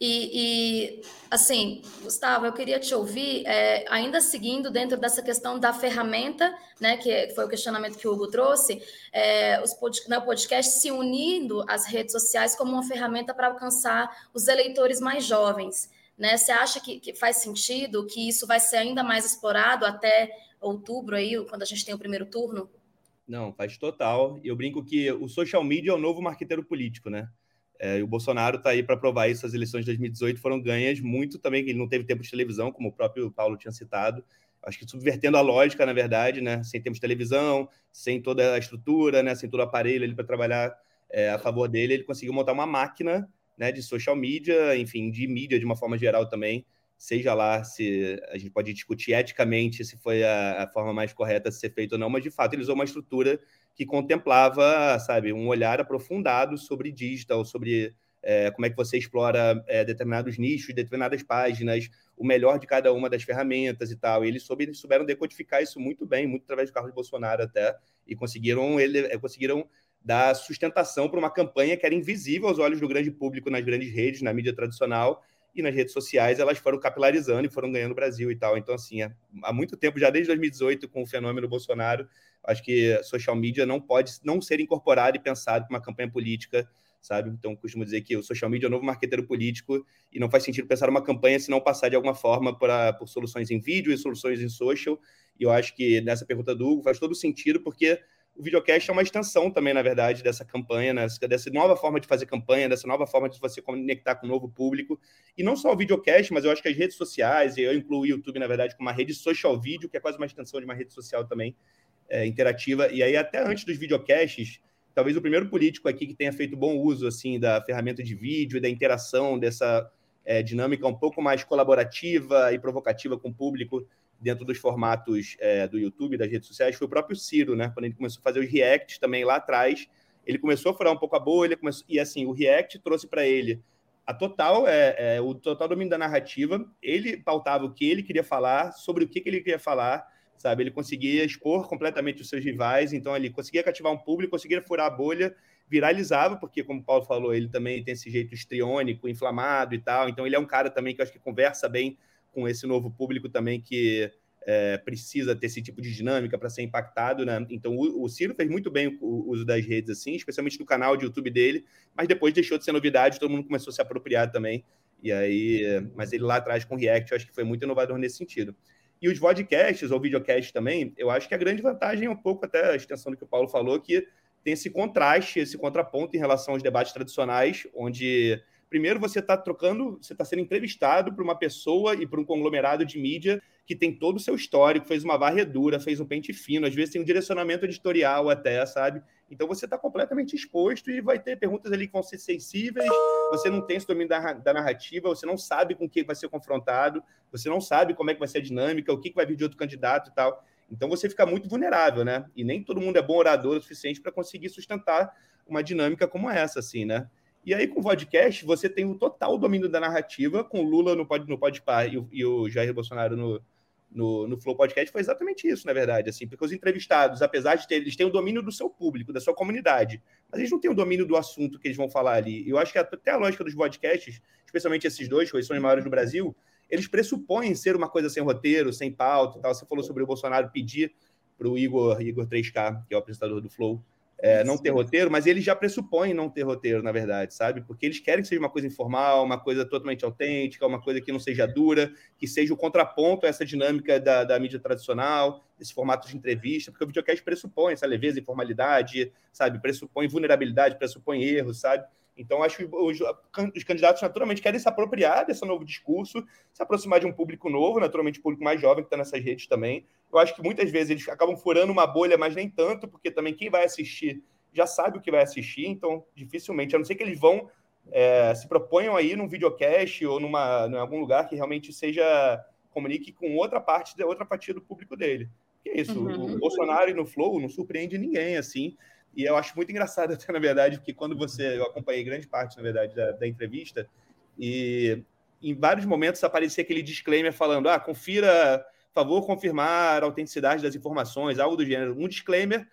E, e, assim, Gustavo, eu queria te ouvir, é, ainda seguindo dentro dessa questão da ferramenta, né, que foi o questionamento que o Hugo trouxe, é, os pod, né, o podcast se unindo às redes sociais como uma ferramenta para alcançar os eleitores mais jovens. Né? Você acha que, que faz sentido que isso vai ser ainda mais explorado até outubro, aí, quando a gente tem o primeiro turno? Não, faz total. Eu brinco que o social media é o novo marqueteiro político, né? É, e o Bolsonaro está aí para provar isso. As eleições de 2018 foram ganhas muito também, ele não teve tempo de televisão, como o próprio Paulo tinha citado. Acho que subvertendo a lógica, na verdade, né? Sem termos de televisão, sem toda a estrutura, né? Sem todo o aparelho para trabalhar é, a favor dele, ele conseguiu montar uma máquina né, de social media, enfim, de mídia de uma forma geral também, seja lá se a gente pode discutir eticamente se foi a, a, forma mais correta de ser feito ou não, mas de fato ele usou uma estrutura que contemplava, sabe, um olhar aprofundado sobre digital, sobre é, como é que você explora é, determinados nichos, determinadas páginas, o melhor de cada uma das ferramentas e tal. E eles, soube, eles souberam decodificar isso muito bem, muito através do Carlos Bolsonaro até, e conseguiram, ele, é, conseguiram dar sustentação para uma campanha que era invisível aos olhos do grande público nas grandes redes, na mídia tradicional, e nas redes sociais elas foram capilarizando e foram ganhando o Brasil e tal. Então, assim, há muito tempo, já desde 2018, com o fenômeno Bolsonaro, acho que social media não pode não ser incorporado e pensado para uma campanha política, sabe? Então, costumo dizer que o social media é o novo marqueteiro político e não faz sentido pensar uma campanha se não passar de alguma forma pra, por soluções em vídeo e soluções em social. E eu acho que nessa pergunta do Hugo faz todo sentido, porque o videocast é uma extensão também, na verdade, dessa campanha, né? dessa nova forma de fazer campanha, dessa nova forma de você conectar com um novo público. E não só o videocast, mas eu acho que as redes sociais, eu incluo o YouTube, na verdade, como uma rede social vídeo, que é quase uma extensão de uma rede social também é, interativa. E aí, até antes dos videocasts, talvez o primeiro político aqui que tenha feito bom uso assim da ferramenta de vídeo e da interação, dessa é, dinâmica um pouco mais colaborativa e provocativa com o público dentro dos formatos é, do YouTube, das redes sociais, foi o próprio Ciro, né? Quando ele começou a fazer os reacts também lá atrás, ele começou a furar um pouco a bolha, começou... e assim, o react trouxe para ele a total, é, é, o total domínio da narrativa, ele pautava o que ele queria falar, sobre o que, que ele queria falar, sabe? Ele conseguia expor completamente os seus rivais, então ele conseguia cativar um público, conseguia furar a bolha, viralizava, porque, como o Paulo falou, ele também tem esse jeito estriônico, inflamado e tal, então ele é um cara também que eu acho que conversa bem com esse novo público também que é, precisa ter esse tipo de dinâmica para ser impactado, né? Então o, o, Ciro fez muito bem o, o, uso das redes, assim, especialmente do canal de YouTube dele, mas depois deixou de ser novidade, todo mundo começou a se apropriar também. E aí, mas ele lá atrás com o React, eu acho que foi muito inovador nesse sentido. E os vodcasts ou videocasts também, eu acho que a grande vantagem é um pouco até a extensão do que o Paulo falou, que tem esse contraste, esse contraponto em relação aos debates tradicionais, onde Primeiro, você está trocando, você está sendo entrevistado por uma pessoa e por um conglomerado de mídia que tem todo o seu histórico, fez uma varredura, fez um pente fino, às vezes tem um direcionamento editorial até, sabe? Então você está completamente exposto e vai ter perguntas ali que vão ser sensíveis, você não tem esse domínio da, da narrativa, você não sabe com o que vai ser confrontado, você não sabe como é que vai ser a dinâmica, o que, que vai vir de outro candidato e tal. Então você fica muito vulnerável, né? E nem todo mundo é bom orador o suficiente para conseguir sustentar uma dinâmica como essa, assim, né? E aí, com o podcast, você tem o total domínio da narrativa, com o Lula no, pod, no e, o, e o Jair Bolsonaro no, no, no Flow Podcast, foi exatamente isso, na verdade, assim, porque os entrevistados, apesar de ter, eles têm o domínio do seu público, da sua comunidade, mas eles não têm o domínio do assunto que eles vão falar ali. Eu acho que até a lógica dos podcasts, especialmente esses dois, que são os maiores do Brasil, eles pressupõem ser uma coisa sem roteiro, sem pauta tal. Você falou sobre o Bolsonaro pedir para o Igor, Igor 3K, que é o apresentador do Flow, é, não ter roteiro, mas eles já pressupõem não ter roteiro, na verdade, sabe? Porque eles querem que seja uma coisa informal, uma coisa totalmente autêntica, uma coisa que não seja dura, que seja o contraponto a essa dinâmica da, da mídia tradicional, esse formato de entrevista, porque o videocast pressupõe essa leveza, informalidade, sabe? Pressupõe vulnerabilidade, pressupõe erros, sabe? Então, acho que os, os, candidatos naturalmente querem se apropriar desse novo discurso, se aproximar de um público novo, naturalmente público mais jovem que está nessas redes também. Eu acho que muitas vezes eles acabam furando uma bolha, mas nem tanto, porque também quem vai assistir já sabe o que vai assistir, então dificilmente, a não ser que eles vão é, se proponham aí num videocast ou numa, em algum lugar que realmente seja comunique com outra parte, outra fatia do público dele. Que é isso, uhum. o Bolsonaro e no Flow não surpreende ninguém, assim. E eu acho muito engraçado até, na verdade, porque quando você... Eu acompanhei grande parte, na verdade, da, da entrevista e em vários momentos aparecia aquele disclaimer falando ah, confira, favor confirmar a autenticidade das informações, algo do gênero. Um disclaimer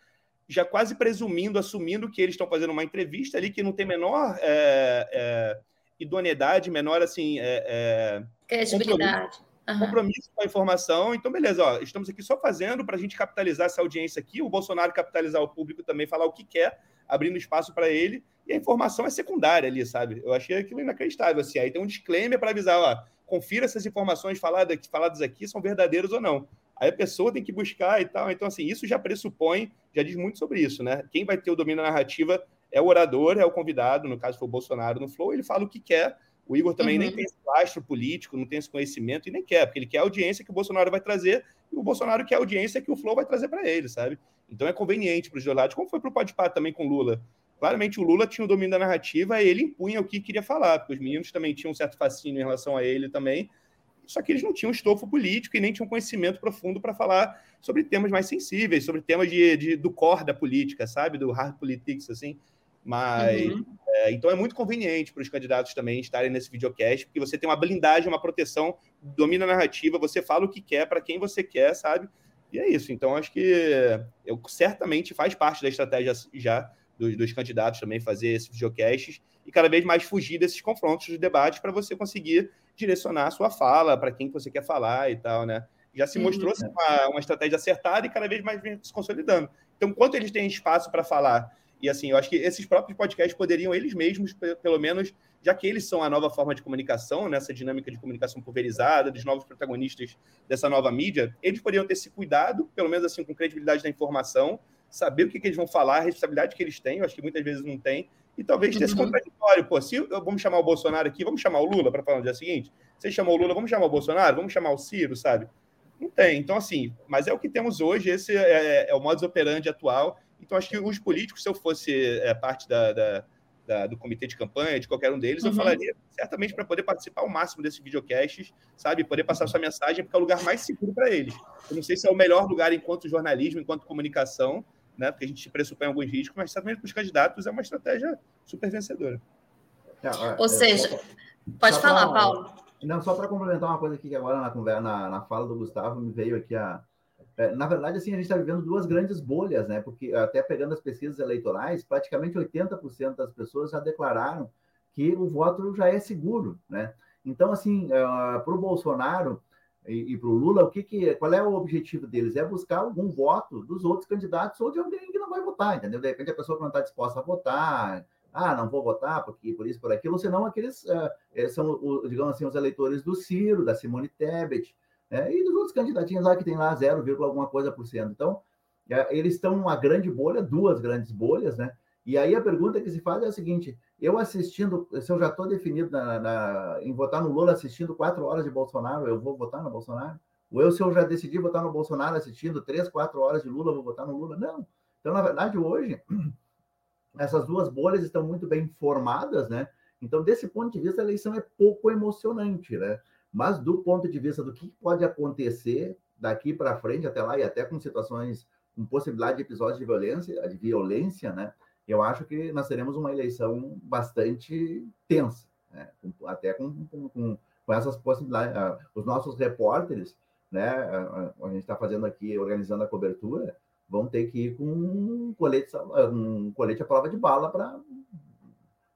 já quase presumindo, assumindo que eles estão fazendo uma entrevista ali que não tem menor é, é, idoneidade, menor assim. É, é, Credibilidade. Compromisso, uhum. compromisso com a informação. Então, beleza, ó, estamos aqui só fazendo para a gente capitalizar essa audiência aqui, o Bolsonaro capitalizar o público também, falar o que quer, abrindo espaço para ele, e a informação é secundária ali, sabe? Eu achei aquilo inacreditável. Assim. Aí tem um disclaimer para avisar, ó, confira se as informações faladas, faladas aqui são verdadeiras ou não. Aí a pessoa tem que buscar e tal. Então, assim, isso já pressupõe, já diz muito sobre isso, né? Quem vai ter o domínio da narrativa é o orador, é o convidado, no caso foi o Bolsonaro no Flow, ele fala o que quer. O Igor também uhum. nem tem esse lastro político, não tem esse conhecimento e nem quer, porque ele quer a audiência que o Bolsonaro vai trazer e o Bolsonaro quer a audiência que o Flow vai trazer para ele, sabe? Então é conveniente para os dois lados, como foi para o Podpah também com Lula. Claramente o Lula tinha o domínio da narrativa, ele impunha o que queria falar, porque os meninos também tinham um certo fascínio em relação a ele também, só que eles não tinham estofo político e nem tinham conhecimento profundo para falar sobre temas mais sensíveis, sobre temas de, de, do core da política, sabe? Do hard politics, assim. Mas uhum. é, então é muito conveniente para os candidatos também estarem nesse videocast, porque você tem uma blindagem, uma proteção, domina a narrativa, você fala o que quer para quem você quer, sabe? E é isso. Então acho que eu certamente faz parte da estratégia já dos, dos candidatos também fazer esses videocasts e cada vez mais fugir desses confrontos, dos debates, para você conseguir direcionar a sua fala para quem você quer falar e tal, né? Já se mostrou uhum. uma, uma estratégia acertada e cada vez mais vem se consolidando. Então, quanto eles têm espaço para falar, e assim, eu acho que esses próprios podcasts poderiam eles mesmos, pelo menos, já que eles são a nova forma de comunicação, nessa dinâmica de comunicação pulverizada, dos novos protagonistas dessa nova mídia, eles poderiam ter esse cuidado, pelo menos assim, com credibilidade da informação, saber o que, que eles vão falar, a responsabilidade que eles têm, eu acho que muitas vezes não tem, e talvez ter esse uhum. contraditório. Pô, se vamos chamar o Bolsonaro aqui, vamos chamar o Lula para falar no dia seguinte? Você chamou o Lula, vamos chamar o Bolsonaro? Vamos chamar o Ciro, sabe? Não tem. Então, assim, mas é o que temos hoje, esse é, é o modus operandi atual. Então, acho que os políticos, se eu fosse é, parte da, da, da, do comitê de campanha, de qualquer um deles, uhum. eu falaria certamente para poder participar ao máximo desses videocasts, sabe? Poder passar sua mensagem, porque é o lugar mais seguro para eles. Eu não sei se é o melhor lugar enquanto jornalismo, enquanto comunicação, né? Porque a gente pressupõe alguns riscos, mas certamente para os candidatos é uma estratégia super vencedora. É, é, Ou seja, só, pode só falar, pra, Paulo. Não, só para complementar uma coisa aqui que agora na conversa, na, na fala do Gustavo, me veio aqui a. É, na verdade, assim, a gente está vivendo duas grandes bolhas, né? Porque até pegando as pesquisas eleitorais, praticamente 80% das pessoas já declararam que o voto já é seguro, né? Então, assim, uh, para o Bolsonaro, e, e para o Lula, o que, que qual é o objetivo deles? É buscar algum voto dos outros candidatos ou de alguém que não vai votar, entendeu? De repente a pessoa não está disposta a votar, ah, não vou votar porque por isso, por aquilo, senão aqueles uh, são, o, digamos assim, os eleitores do Ciro, da Simone Tebet, né? e dos outros candidatinhos lá que tem lá 0, alguma coisa por cento. Então, uh, eles estão numa grande bolha, duas grandes bolhas, né? E aí a pergunta que se faz é a seguinte: eu assistindo, se eu já estou definido na, na, em votar no Lula assistindo quatro horas de Bolsonaro, eu vou votar no Bolsonaro? Ou eu, se eu já decidi votar no Bolsonaro assistindo três, quatro horas de Lula, eu vou votar no Lula? Não. Então, na verdade, hoje, essas duas bolhas estão muito bem formadas, né? Então, desse ponto de vista, a eleição é pouco emocionante, né? Mas do ponto de vista do que pode acontecer daqui para frente até lá, e até com situações, com possibilidade de episódios de violência, de violência, né? Eu acho que nós teremos uma eleição bastante tensa, né? até com, com, com, com, essas possibilidades. Ah, os nossos repórteres, né, a, gente está fazendo aqui, organizando a cobertura, vão ter que ir com um colete, um colete à prova de bala para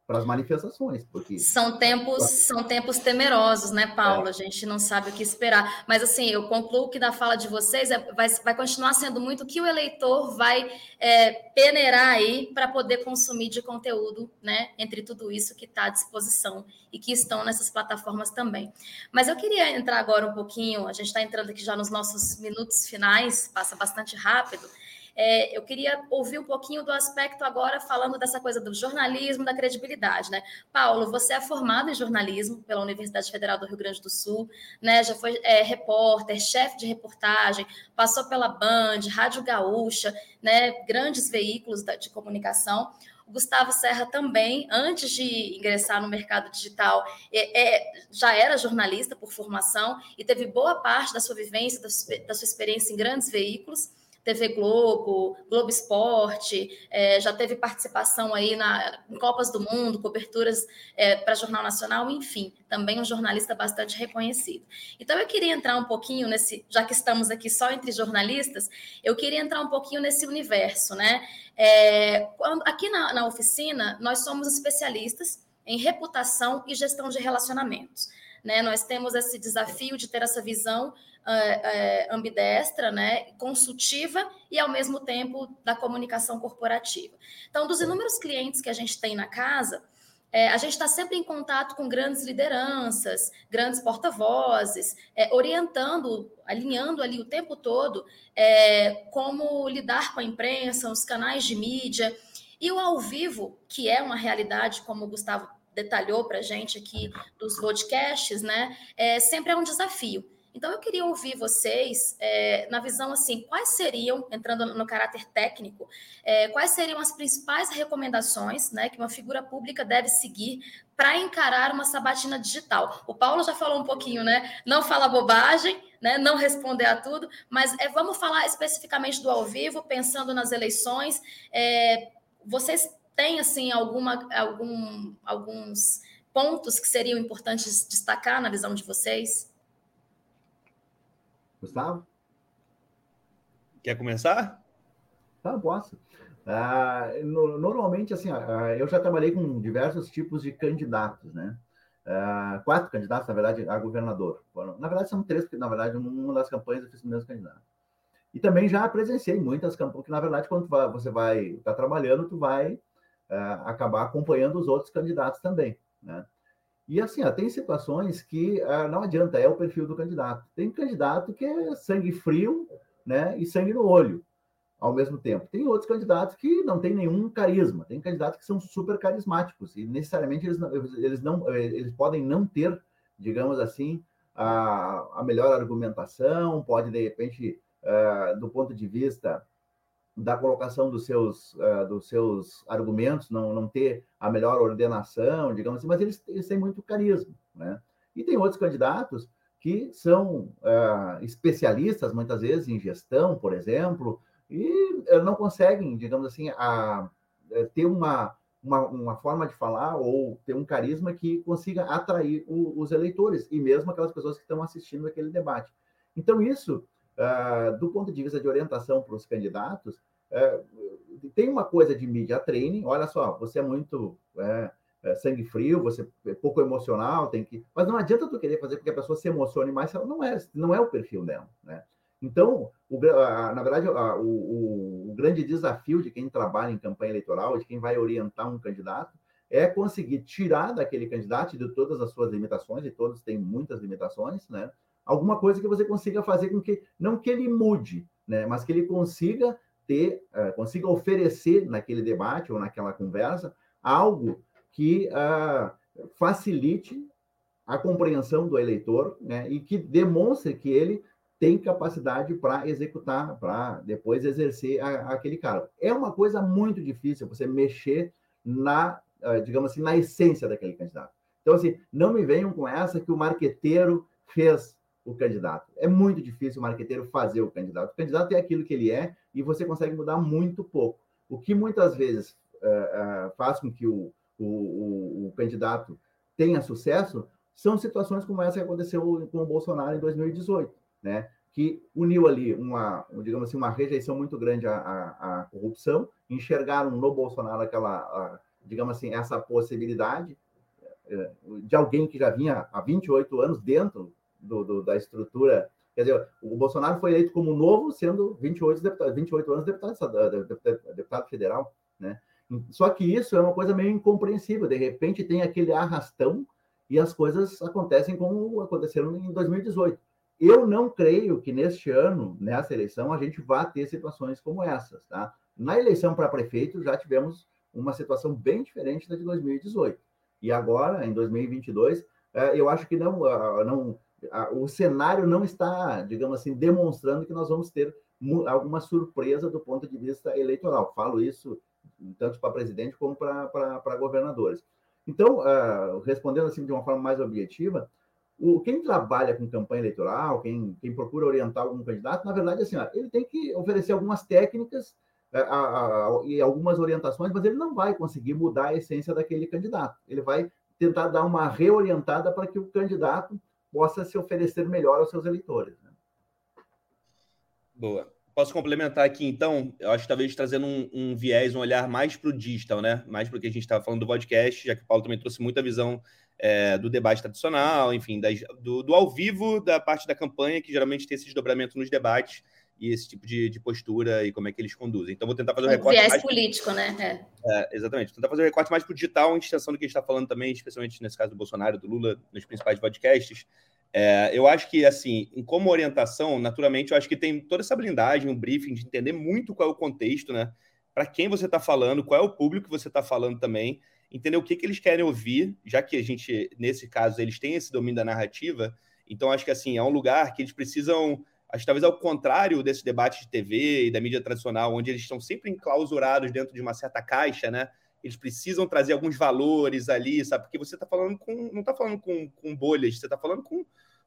para as manifestações, porque são tempos são tempos temerosos, né, Paulo? É. A gente não sabe o que esperar. Mas assim, eu concluo que da fala de vocês é, vai, vai continuar sendo muito o que o eleitor vai é, peneirar aí para poder consumir de conteúdo, né? Entre tudo isso que está à disposição e que estão nessas plataformas também. Mas eu queria entrar agora um pouquinho. A gente está entrando aqui já nos nossos minutos finais, passa bastante rápido. É, eu queria ouvir um pouquinho do aspecto agora, falando dessa coisa do jornalismo, da credibilidade, né? Paulo, você é formado em jornalismo pela Universidade Federal do Rio Grande do Sul, né? Já foi é, repórter, chefe de reportagem, passou pela Band, Rádio Gaúcha, né? Grandes veículos de comunicação. Gustavo Serra também, antes de ingressar no mercado digital, é, é, já era jornalista por formação e teve boa parte da sua vivência, da da sua experiência em grandes veículos. TV Globo, Globo Esporte, é, já teve participação aí na, em Copas do Mundo, coberturas é, para Jornal Nacional, enfim, também um jornalista bastante reconhecido. Então eu queria entrar um pouquinho nesse, já que estamos aqui só entre jornalistas, eu queria entrar um pouquinho nesse universo, né? É, quando, aqui na, na oficina, nós somos especialistas em reputação e gestão de relacionamentos. Né? Nós temos esse desafio de ter essa visão é, é, ambidestra, né, consultiva e, ao mesmo tempo, da comunicação corporativa. Então, dos inúmeros clientes que a gente tem na casa, é, a gente está sempre em contato com grandes lideranças, grandes porta-vozes, é, orientando, alinhando ali o tempo todo é, como lidar com a imprensa, os canais de mídia. E o ao vivo, que é uma realidade, como o Gustavo detalhou para a gente aqui dos podcasts, né? É, sempre é um desafio. Então, eu queria ouvir vocês, é, na visão assim, quais seriam, entrando no caráter técnico, é, quais seriam as principais recomendações né, que uma figura pública deve seguir para encarar uma sabatina digital? O Paulo já falou um pouquinho, né? Não fala bobagem, né, não responder a tudo, mas é, vamos falar especificamente do ao vivo, pensando nas eleições. É, vocês têm, assim, alguma, algum, alguns pontos que seriam importantes destacar na visão de vocês? Gustavo? Quer começar? Tá, posso. Ah, no, normalmente, assim, ah, eu já trabalhei com diversos tipos de candidatos, né? Ah, quatro candidatos, na verdade, a governador. Na verdade, são três, porque, na verdade, uma das campanhas eu fiz o mesmo candidato. E também já presenciei muitas campanhas, porque, na verdade, quando você vai estar tá trabalhando, tu vai ah, acabar acompanhando os outros candidatos também, né? E assim, ó, tem situações que ah, não adianta, é o perfil do candidato. Tem candidato que é sangue frio né, e sangue no olho ao mesmo tempo. Tem outros candidatos que não têm nenhum carisma. Tem candidatos que são super carismáticos e necessariamente eles não, eles, não, eles podem não ter, digamos assim, a, a melhor argumentação, pode de repente, uh, do ponto de vista da colocação dos seus, uh, dos seus argumentos, não, não ter a melhor ordenação, digamos assim, mas eles, eles têm muito carisma, né? E tem outros candidatos que são uh, especialistas, muitas vezes, em gestão, por exemplo, e uh, não conseguem, digamos assim, a, ter uma, uma, uma, forma de falar ou ter um carisma que consiga atrair o, os eleitores e mesmo aquelas pessoas que estão assistindo aquele debate. Então, isso uh, do ponto de vista de orientação para os candidatos, uh, tem uma coisa de media training. Olha só, você é muito é, é, sangue frio, você é pouco emocional, tem que. Mas não adianta tu querer fazer porque a pessoa se emocione mais, ela não é, não é o perfil dela, né? Então, o, na verdade, o, o, o, grande desafio de quem trabalha em campanha eleitoral, de quem vai orientar um candidato, é conseguir tirar daquele candidato de todas as suas limitações, e todos têm muitas limitações, né? Alguma coisa que você consiga fazer com que, não que ele mude, né, mas que ele consiga ter, uh, consiga oferecer naquele debate ou naquela conversa algo que uh, facilite a compreensão do eleitor né, e que demonstre que ele tem capacidade para executar, para depois exercer a, aquele cargo. É uma coisa muito difícil você mexer na, uh, digamos assim, na essência daquele candidato. Então, assim, não me venham com essa que o marqueteiro fez o candidato. É muito difícil o marqueteiro fazer o candidato. O candidato é aquilo que ele é e você consegue mudar muito pouco. O que muitas vezes uh, uh, faz com que o, o, o, candidato tenha sucesso são situações como essa que aconteceu com o Bolsonaro em 2018, né? que uniu ali uma, digamos assim, uma rejeição muito grande à, à, à corrupção, enxergaram no Bolsonaro aquela, a, digamos assim, essa possibilidade eh, de alguém que já vinha há 28 anos dentro do, do, da estrutura. Quer dizer, o Bolsonaro foi eleito como novo, sendo 28, deputado, 28 anos deputado, deputado federal, né? Só que isso é uma coisa meio incompreensível. De repente tem aquele arrastão e as coisas acontecem como aconteceram em 2018. Eu não creio que neste ano, nessa eleição, a gente vá ter situações como essas, tá? Na eleição para prefeito já tivemos uma situação bem diferente da de 2018. E agora, em 2022, eh, eu acho que não, ah, o cenário não está, digamos assim, demonstrando que nós vamos ter alguma surpresa do ponto de vista eleitoral. Falo isso tanto para presidente como para governadores. Então, uh, respondendo assim de uma forma mais objetiva, o, quem trabalha com campanha eleitoral, quem, quem procura orientar algum candidato, na verdade, assim, ó, ele tem que oferecer algumas técnicas uh, e algumas orientações, mas ele não vai conseguir mudar a essência daquele candidato. Ele vai tentar dar uma reorientada para que o candidato possa se oferecer melhor aos seus eleitores. Né? Boa. posso complementar aqui, então, eu acho que talvez trazendo um, um viés, um olhar mais para o digital, né? Mais para o que a gente estava falando do podcast, já que o Paulo também trouxe muita visão é, do debate tradicional, enfim, das, do, do, ao vivo da parte da campanha, que geralmente tem esse desdobramento nos debates e esse tipo de, de postura e como é que eles conduzem. Então, vou tentar fazer um recorte. Viés mais... político, né? É. é exatamente. Vou tentar fazer um recorte mais para o digital, em extensão do que a gente está falando também, especialmente nesse caso do Bolsonaro, do Lula, nos principais podcasts. É, eu acho que, assim, como orientação, naturalmente, eu acho que tem toda essa blindagem, um briefing de entender muito qual é o contexto, né? Para quem você está falando, qual é o público que você está falando também, entender o que, que eles querem ouvir, já que a gente, nesse caso, eles têm esse domínio da narrativa. Então, acho que, assim, é um lugar que eles precisam, acho que talvez ao contrário desse debate de TV e da mídia tradicional, onde eles estão sempre enclausurados dentro de uma certa caixa, né? Eles precisam trazer alguns valores ali, sabe? Porque você está falando com. Não está falando com, com bolhas, você está falando com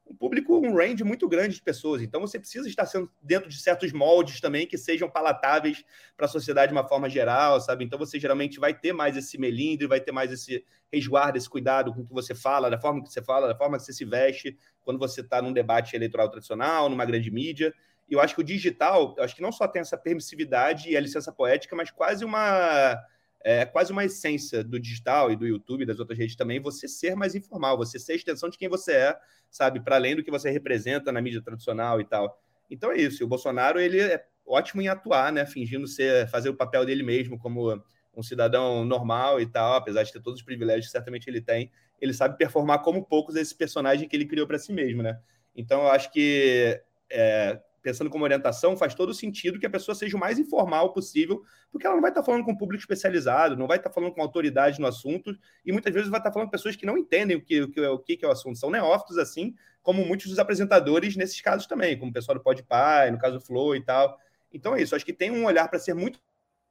um público, um range muito grande de pessoas. Então você precisa estar sendo dentro de certos moldes também que sejam palatáveis para a sociedade de uma forma geral, sabe? Então você geralmente vai ter mais esse melindre, vai ter mais esse resguardo, esse cuidado com o que você fala, da forma que você fala, da forma que você se veste quando você está num debate eleitoral tradicional, numa grande mídia. E eu acho que o digital, eu acho que não só tem essa permissividade e a licença poética, mas quase uma é quase uma essência do digital e do YouTube, das outras redes também, você ser mais informal, você ser a extensão de quem você é, sabe, para além do que você representa na mídia tradicional e tal. Então é isso. E o Bolsonaro ele é ótimo em atuar, né, fingindo ser fazer o papel dele mesmo como um cidadão normal e tal, apesar de ter todos os privilégios que certamente ele tem, ele sabe performar como poucos esse personagem que ele criou para si mesmo, né? Então eu acho que é, pensando como orientação, faz todo sentido que a pessoa seja o mais informal possível, porque ela não vai estar falando com um público especializado, não vai estar falando com autoridade no assunto, e muitas vezes vai estar falando com pessoas que não entendem o que, o que, o que é o assunto. São neófitos, assim, como muitos dos apresentadores nesses casos também, como o pessoal do Podpah, no caso do Flow e tal. Então é isso, acho que tem um olhar para ser muito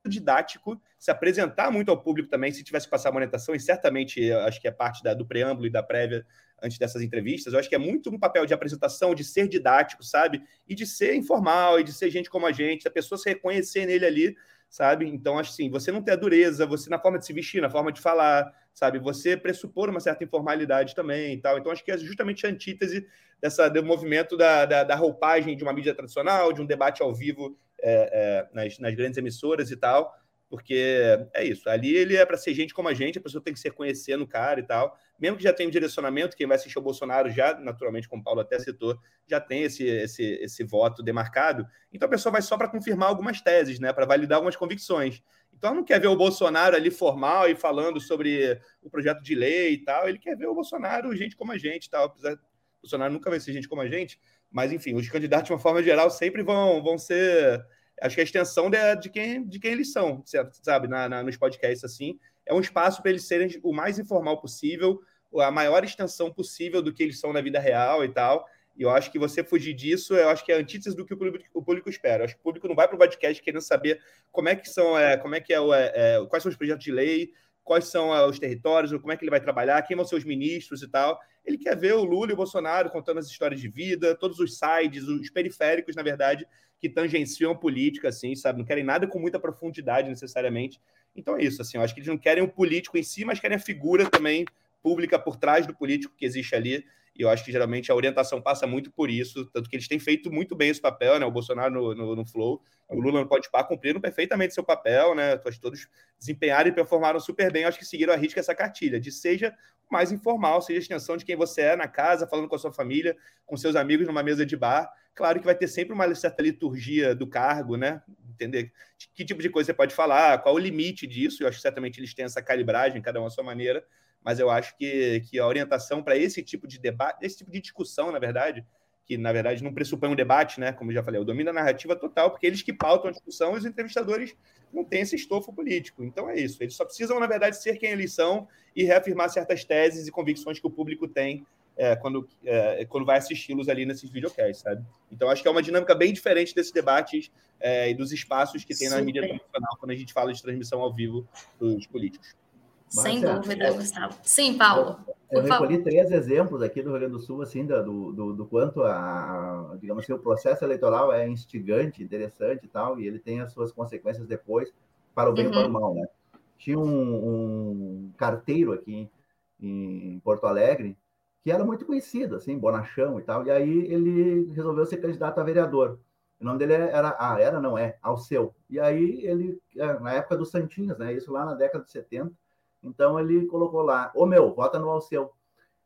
didático, se apresentar muito ao público também, se tivesse que passar a monetação, e certamente acho que é parte da, do preâmbulo e da prévia antes dessas entrevistas. Eu acho que é muito um papel de apresentação, de ser didático, sabe? E de ser informal, e de ser gente como a gente, a pessoa se reconhecer nele ali, sabe? Então, acho assim, você não ter a dureza, você na forma de se vestir, na forma de falar, sabe? Você pressupor uma certa informalidade também e tal. Então, acho que é justamente a antítese dessa, do movimento da, da, da roupagem de uma mídia tradicional, de um debate ao vivo é, é, nas, nas grandes emissoras e tal porque é isso. Ali ele é para ser gente como a gente, a pessoa tem que se reconhecer no cara e tal. Mesmo que já tenha um direcionamento, quem vai assistir o Bolsonaro já, naturalmente, como o Paulo até citou, já tem esse, esse, esse voto demarcado. Então a pessoa vai só para confirmar algumas teses, né? Para validar algumas convicções. Então não quer ver o Bolsonaro ali formal e falando sobre o projeto de lei e tal. Ele quer ver o Bolsonaro, gente como a gente e tal. Apesar o Bolsonaro nunca vai ser gente como a gente, mas enfim, os candidatos, de uma forma geral, sempre vão, vão ser acho que a extensão de, de, quem, de quem eles são, sabe, na, na nos podcasts assim. É um espaço para eles serem o mais informal possível, a maior extensão possível do que eles são na vida real e tal. E eu acho que você fugir disso, eu acho que é antítese do que o público, o público espera. Eu acho que o público não vai para o podcast querendo saber como é que são, é, como é que é, é, é, quais são os projetos de lei, quais são é, os territórios, como é que ele vai trabalhar, quem vão ser os ministros e tal. Ele quer ver o Lula e o Bolsonaro contando as histórias de vida, todos os sides, os periféricos, na verdade, que tangenciam política, assim, sabe? Não querem nada com muita profundidade, necessariamente. Então é isso, assim, eu acho que eles não querem o político em si, mas querem a figura também pública por trás do político que existe ali. E eu acho que geralmente a orientação passa muito por isso, tanto que eles têm feito muito bem esse papel, né? O Bolsonaro no, no, no Flow, o Lula no Podpah cumpriram perfeitamente seu papel, né? Todos desempenharam e performaram super bem. Eu acho que seguiram a risca essa cartilha, de seja mais informal, seja a extensão de quem você é na casa, falando com a sua família, com seus amigos numa mesa de bar. Claro que vai ter sempre uma certa liturgia do cargo, né? Entender que tipo de coisa você pode falar, qual o limite disso. Eu acho que certamente eles têm essa calibragem, cada um à sua maneira mas eu acho que, que a orientação para esse tipo de debate, esse tipo de discussão, na verdade, que na verdade não pressupõe um debate, né? Como já falei, o domínio da narrativa total, porque eles que pautam a discussão e os entrevistadores não têm esse estofo político. Então é isso. Eles só precisam, na verdade, ser quem eles são e reafirmar certas teses e convicções que o público tem é, quando, é, quando vai assisti-los ali nesses videocasts, sabe? Então acho que é uma dinâmica bem diferente desses debates é, e dos espaços que tem Super. na mídia tradicional quando a gente fala de transmissão ao vivo dos políticos. Sem dúvida, Gustavo. Sim, Paulo. Eu recolhi três exemplos aqui do Rio Grande do Sul, assim, do, do, do quanto a, digamos assim, o processo eleitoral é instigante, interessante e tal, e ele tem as suas consequências depois para o bem uhum. ou para o uhum. mal, né? Tinha um, um carteiro aqui em Porto Alegre que era muito conhecido, assim, bonachão e tal, e aí ele resolveu ser candidato a vereador. O nome dele era, ah, era, não é, Alceu. E aí ele, é, na época dos Santinhos, né? Isso lá na década de 70. Então ele colocou lá, ô meu, vota no Alceu.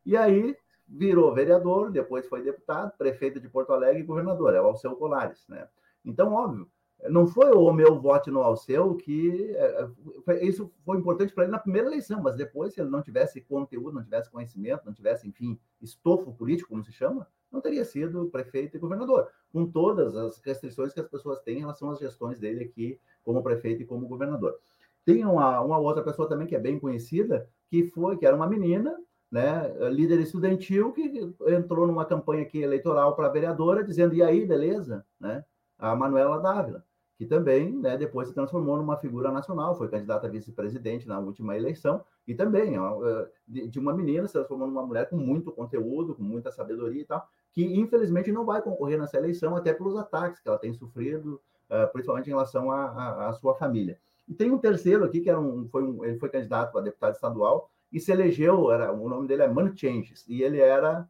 E aí virou vereador, depois foi deputado, prefeito de Porto Alegre e governador, é o Alceu Colares, né? Então, óbvio, não foi o meu voto no Alceu que é, isso foi importante para ele na primeira eleição, mas depois, se ele não tivesse conteúdo, não tivesse conhecimento, não tivesse, enfim, estofo político, como se chama, não teria sido prefeito e governador, com todas as restrições que as pessoas têm em relação às gestões dele aqui como prefeito e como governador. Tem uma, uma outra pessoa também que é bem conhecida, que foi, que era uma menina, né, líder estudantil, que entrou numa campanha aqui eleitoral para vereadora, dizendo, e aí, beleza? Né? A Manuela Dávila que também, né, depois se transformou numa figura nacional, foi candidata a vice-presidente na última eleição, e também é, de uma menina se transformou numa mulher com muito conteúdo, com muita sabedoria e tal, que infelizmente não vai concorrer nessa eleição, até pelos ataques que ela tem sofrido, é, principalmente em relação à sua família. E tem um terceiro aqui, que era um, foi um, ele foi candidato a deputado estadual, e se elegeu, era, o nome dele é Mano Changes, e ele era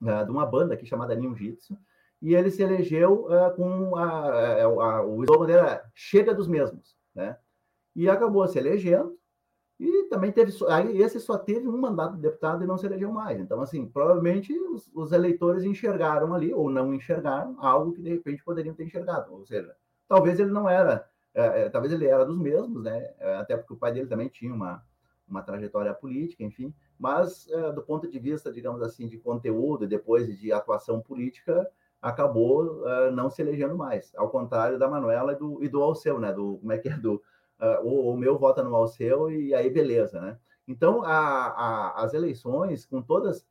uh, de uma banda aqui chamada New Jitsu, e ele se elegeu uh, com a, a, a, o slogan era Chega dos Mesmos, né? E acabou se elegendo, e também teve, aí esse só teve um mandato de deputado e não se elegeu mais. Então, assim, provavelmente os, os eleitores enxergaram ali, ou não enxergaram, algo que de repente poderiam ter enxergado. Ou seja, talvez ele não era, é, é, talvez ele era dos mesmos, né? É, até porque o pai dele também tinha uma, uma trajetória política, enfim, mas é, do ponto de vista, digamos assim, de conteúdo e depois de atuação política, acabou uh, não se elegendo mais, ao contrário da Manuela e do, e do Alceu, né? Do, como é que é? Do, uh, o, o, meu vota no Alceu e aí beleza, né? Então, a, a, as eleições, com todas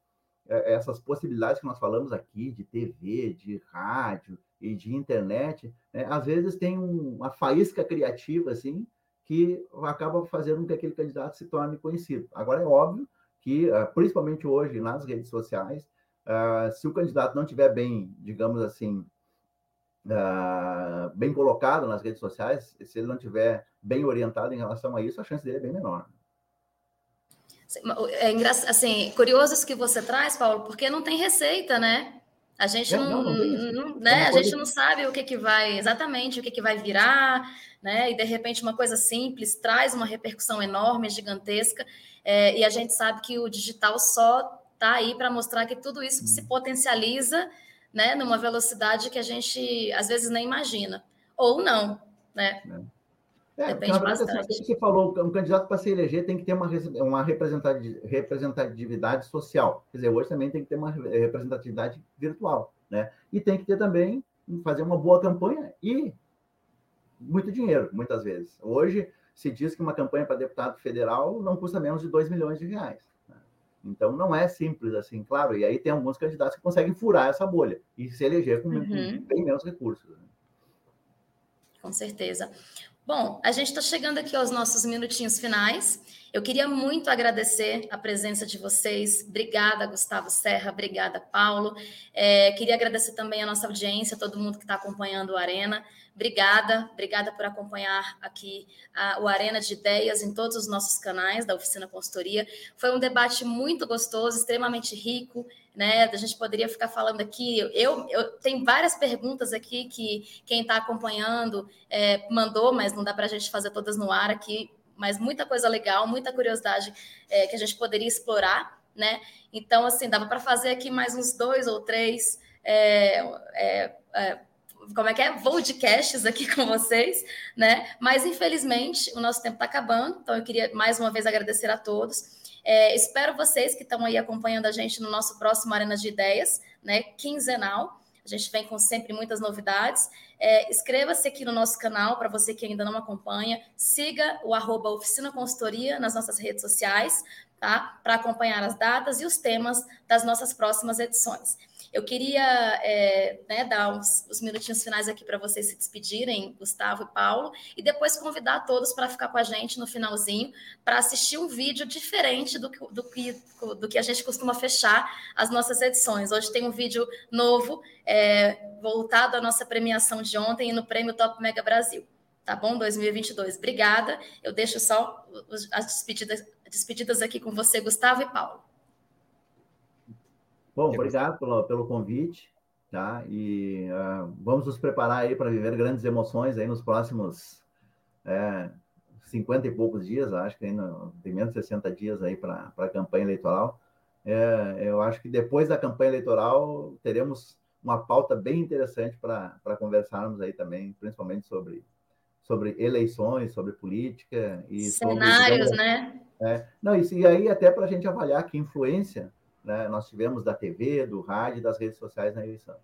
essas possibilidades que nós falamos aqui, de TV, de rádio e de internet, né, às vezes tem um, uma faísca criativa, assim, que acaba fazendo com que aquele candidato se torne conhecido. Agora, é óbvio que, uh, principalmente hoje, nas redes sociais, Uh, se o candidato não estiver bem, digamos assim, uh, bem colocado nas redes sociais, se ele não estiver bem orientado em relação a isso, a chance dele é bem menor. É engraçado, assim, curioso isso que você traz, Paulo, porque não tem receita, né? A gente é, não, não, não, não né? É a gente não sabe o que, que vai exatamente o que, que vai virar, né? E de repente uma coisa simples traz uma repercussão enorme, gigantesca, é, e a gente sabe que o digital só está aí para mostrar que tudo isso se potencializa né, numa velocidade que a gente às vezes nem imagina. Ou não, né? É, Depende na verdade, bastante. Assim, você falou, um candidato para se eleger tem que ter uma, uma representatividade social. Quer dizer, hoje também tem que ter uma representatividade virtual, né? E tem que ter também, fazer uma boa campanha e muito dinheiro, muitas vezes. Hoje, se diz que uma campanha para deputado federal não custa menos de 2 milhões de reais. Então não é simples assim, claro. E aí tem alguns candidatos que conseguem furar essa bolha e se eleger com, uhum. bem menos recursos. Né? Com certeza. Bom, a gente está chegando aqui aos nossos minutinhos finais. Eu queria muito agradecer a presença de vocês. Obrigada, Gustavo Serra. Obrigada, Paulo. É, queria agradecer também a nossa audiência, todo mundo que está acompanhando o Arena. Obrigada, obrigada por acompanhar aqui a, o Arena de Ideias em todos os nossos canais da Oficina Consultoria. Foi um debate muito gostoso, extremamente rico né? A gente poderia ficar falando aqui. Eu, eu tenho várias perguntas aqui que quem está acompanhando é, mandou, mas não dá para a gente fazer todas no ar aqui. Mas muita coisa legal, muita curiosidade é, que a gente poderia explorar, né? Então, assim, dava para fazer aqui mais uns dois ou três. É, como é que é? Podcasts aqui com vocês, né? Mas infelizmente o nosso tempo está acabando, então eu queria mais uma vez agradecer a todos. É, espero vocês que estão aí acompanhando a gente no nosso próximo Arena de Ideias, né, quinzenal. A gente vem com sempre muitas novidades. É, Inscreva-se aqui no nosso canal, para você que ainda não acompanha. Siga o arroba Oficina Consultoria nas nossas redes sociais, tá? Para acompanhar as datas e os temas das nossas próximas edições. Eu queria é, né, dar uns, uns, minutinhos finais aqui para vocês se despedirem, Gustavo e Paulo, e depois convidar todos para ficar com a gente no finalzinho para assistir um vídeo diferente do que, do, que, do que a gente costuma fechar as nossas edições. Hoje tem um vídeo novo, é, voltado à nossa premiação de ontem e no Prêmio Top Mega Brasil. Tá bom? 2022. Obrigada. Eu deixo só as despedidas, despedidas aqui com você, Gustavo e Paulo. Bom, obrigado pelo, pelo convite. tá? E uh, vamos nos preparar aí para viver grandes emoções aí nos próximos é, 50 e poucos dias, acho que ainda tem menos de 60 dias aí para a campanha eleitoral. É, eu acho que depois da campanha eleitoral teremos uma pauta bem interessante para conversarmos aí também, principalmente sobre, sobre eleições, sobre política e cenários, sobre, né? É, não, e, e aí até para a gente avaliar que influência né, nós tivemos da TV, do rádio, das redes sociais na eleição.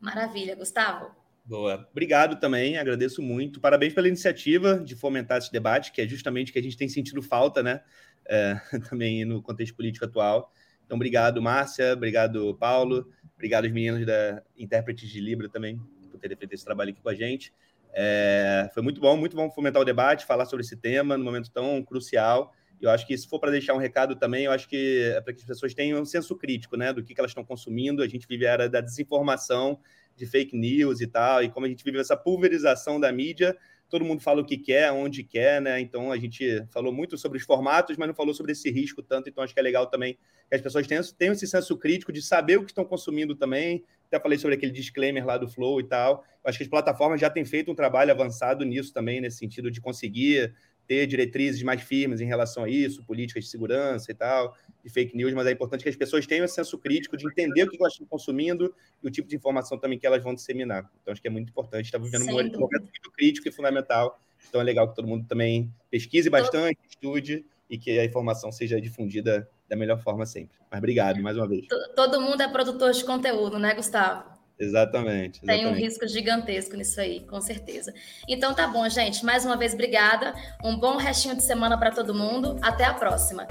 Maravilha, Gustavo. Boa. Obrigado também, agradeço muito. Parabéns pela iniciativa de fomentar esse debate, que é justamente o que a gente tem sentido falta, né? É, também no contexto político atual. Então, obrigado, Márcia, obrigado, Paulo, obrigado aos meninos da Intérpretes de Libra também, por terem feito esse trabalho aqui com a gente. É, foi muito bom, muito bom fomentar o debate, falar sobre esse tema num momento tão crucial. Eu acho que se for para deixar um recado também, eu acho que é para que as pessoas tenham um senso crítico, né, do que, que elas estão consumindo. A gente vive a era da desinformação de fake news e tal, e como a gente vive essa pulverização da mídia, todo mundo fala o que quer, onde quer, né? Então a gente falou muito sobre os formatos, mas não falou sobre esse risco tanto. Então acho que é legal também que as pessoas tenham, tenham esse senso crítico de saber o que estão consumindo também. Até falei sobre aquele disclaimer lá do Flow e tal. Acho que as plataformas já têm feito um trabalho avançado nisso também, nesse sentido de conseguir ter diretrizes mais firmes em relação a isso, políticas de segurança e tal, de fake news, mas é importante que as pessoas tenham esse senso crítico de entender o que elas estão consumindo e o tipo de informação também que elas vão disseminar. Então, acho que é muito importante, está vivendo um momento muito crítico e fundamental, então é legal que todo mundo também pesquise bastante, estude e que a informação seja difundida da melhor forma sempre. Mas obrigado mais uma vez. Todo mundo é produtor de conteúdo, né, Gustavo? Exatamente, exatamente. Tem um risco gigantesco nisso aí, com certeza. Então tá bom, gente. Mais uma vez, obrigada. Um bom restinho de semana para todo mundo. Até a próxima.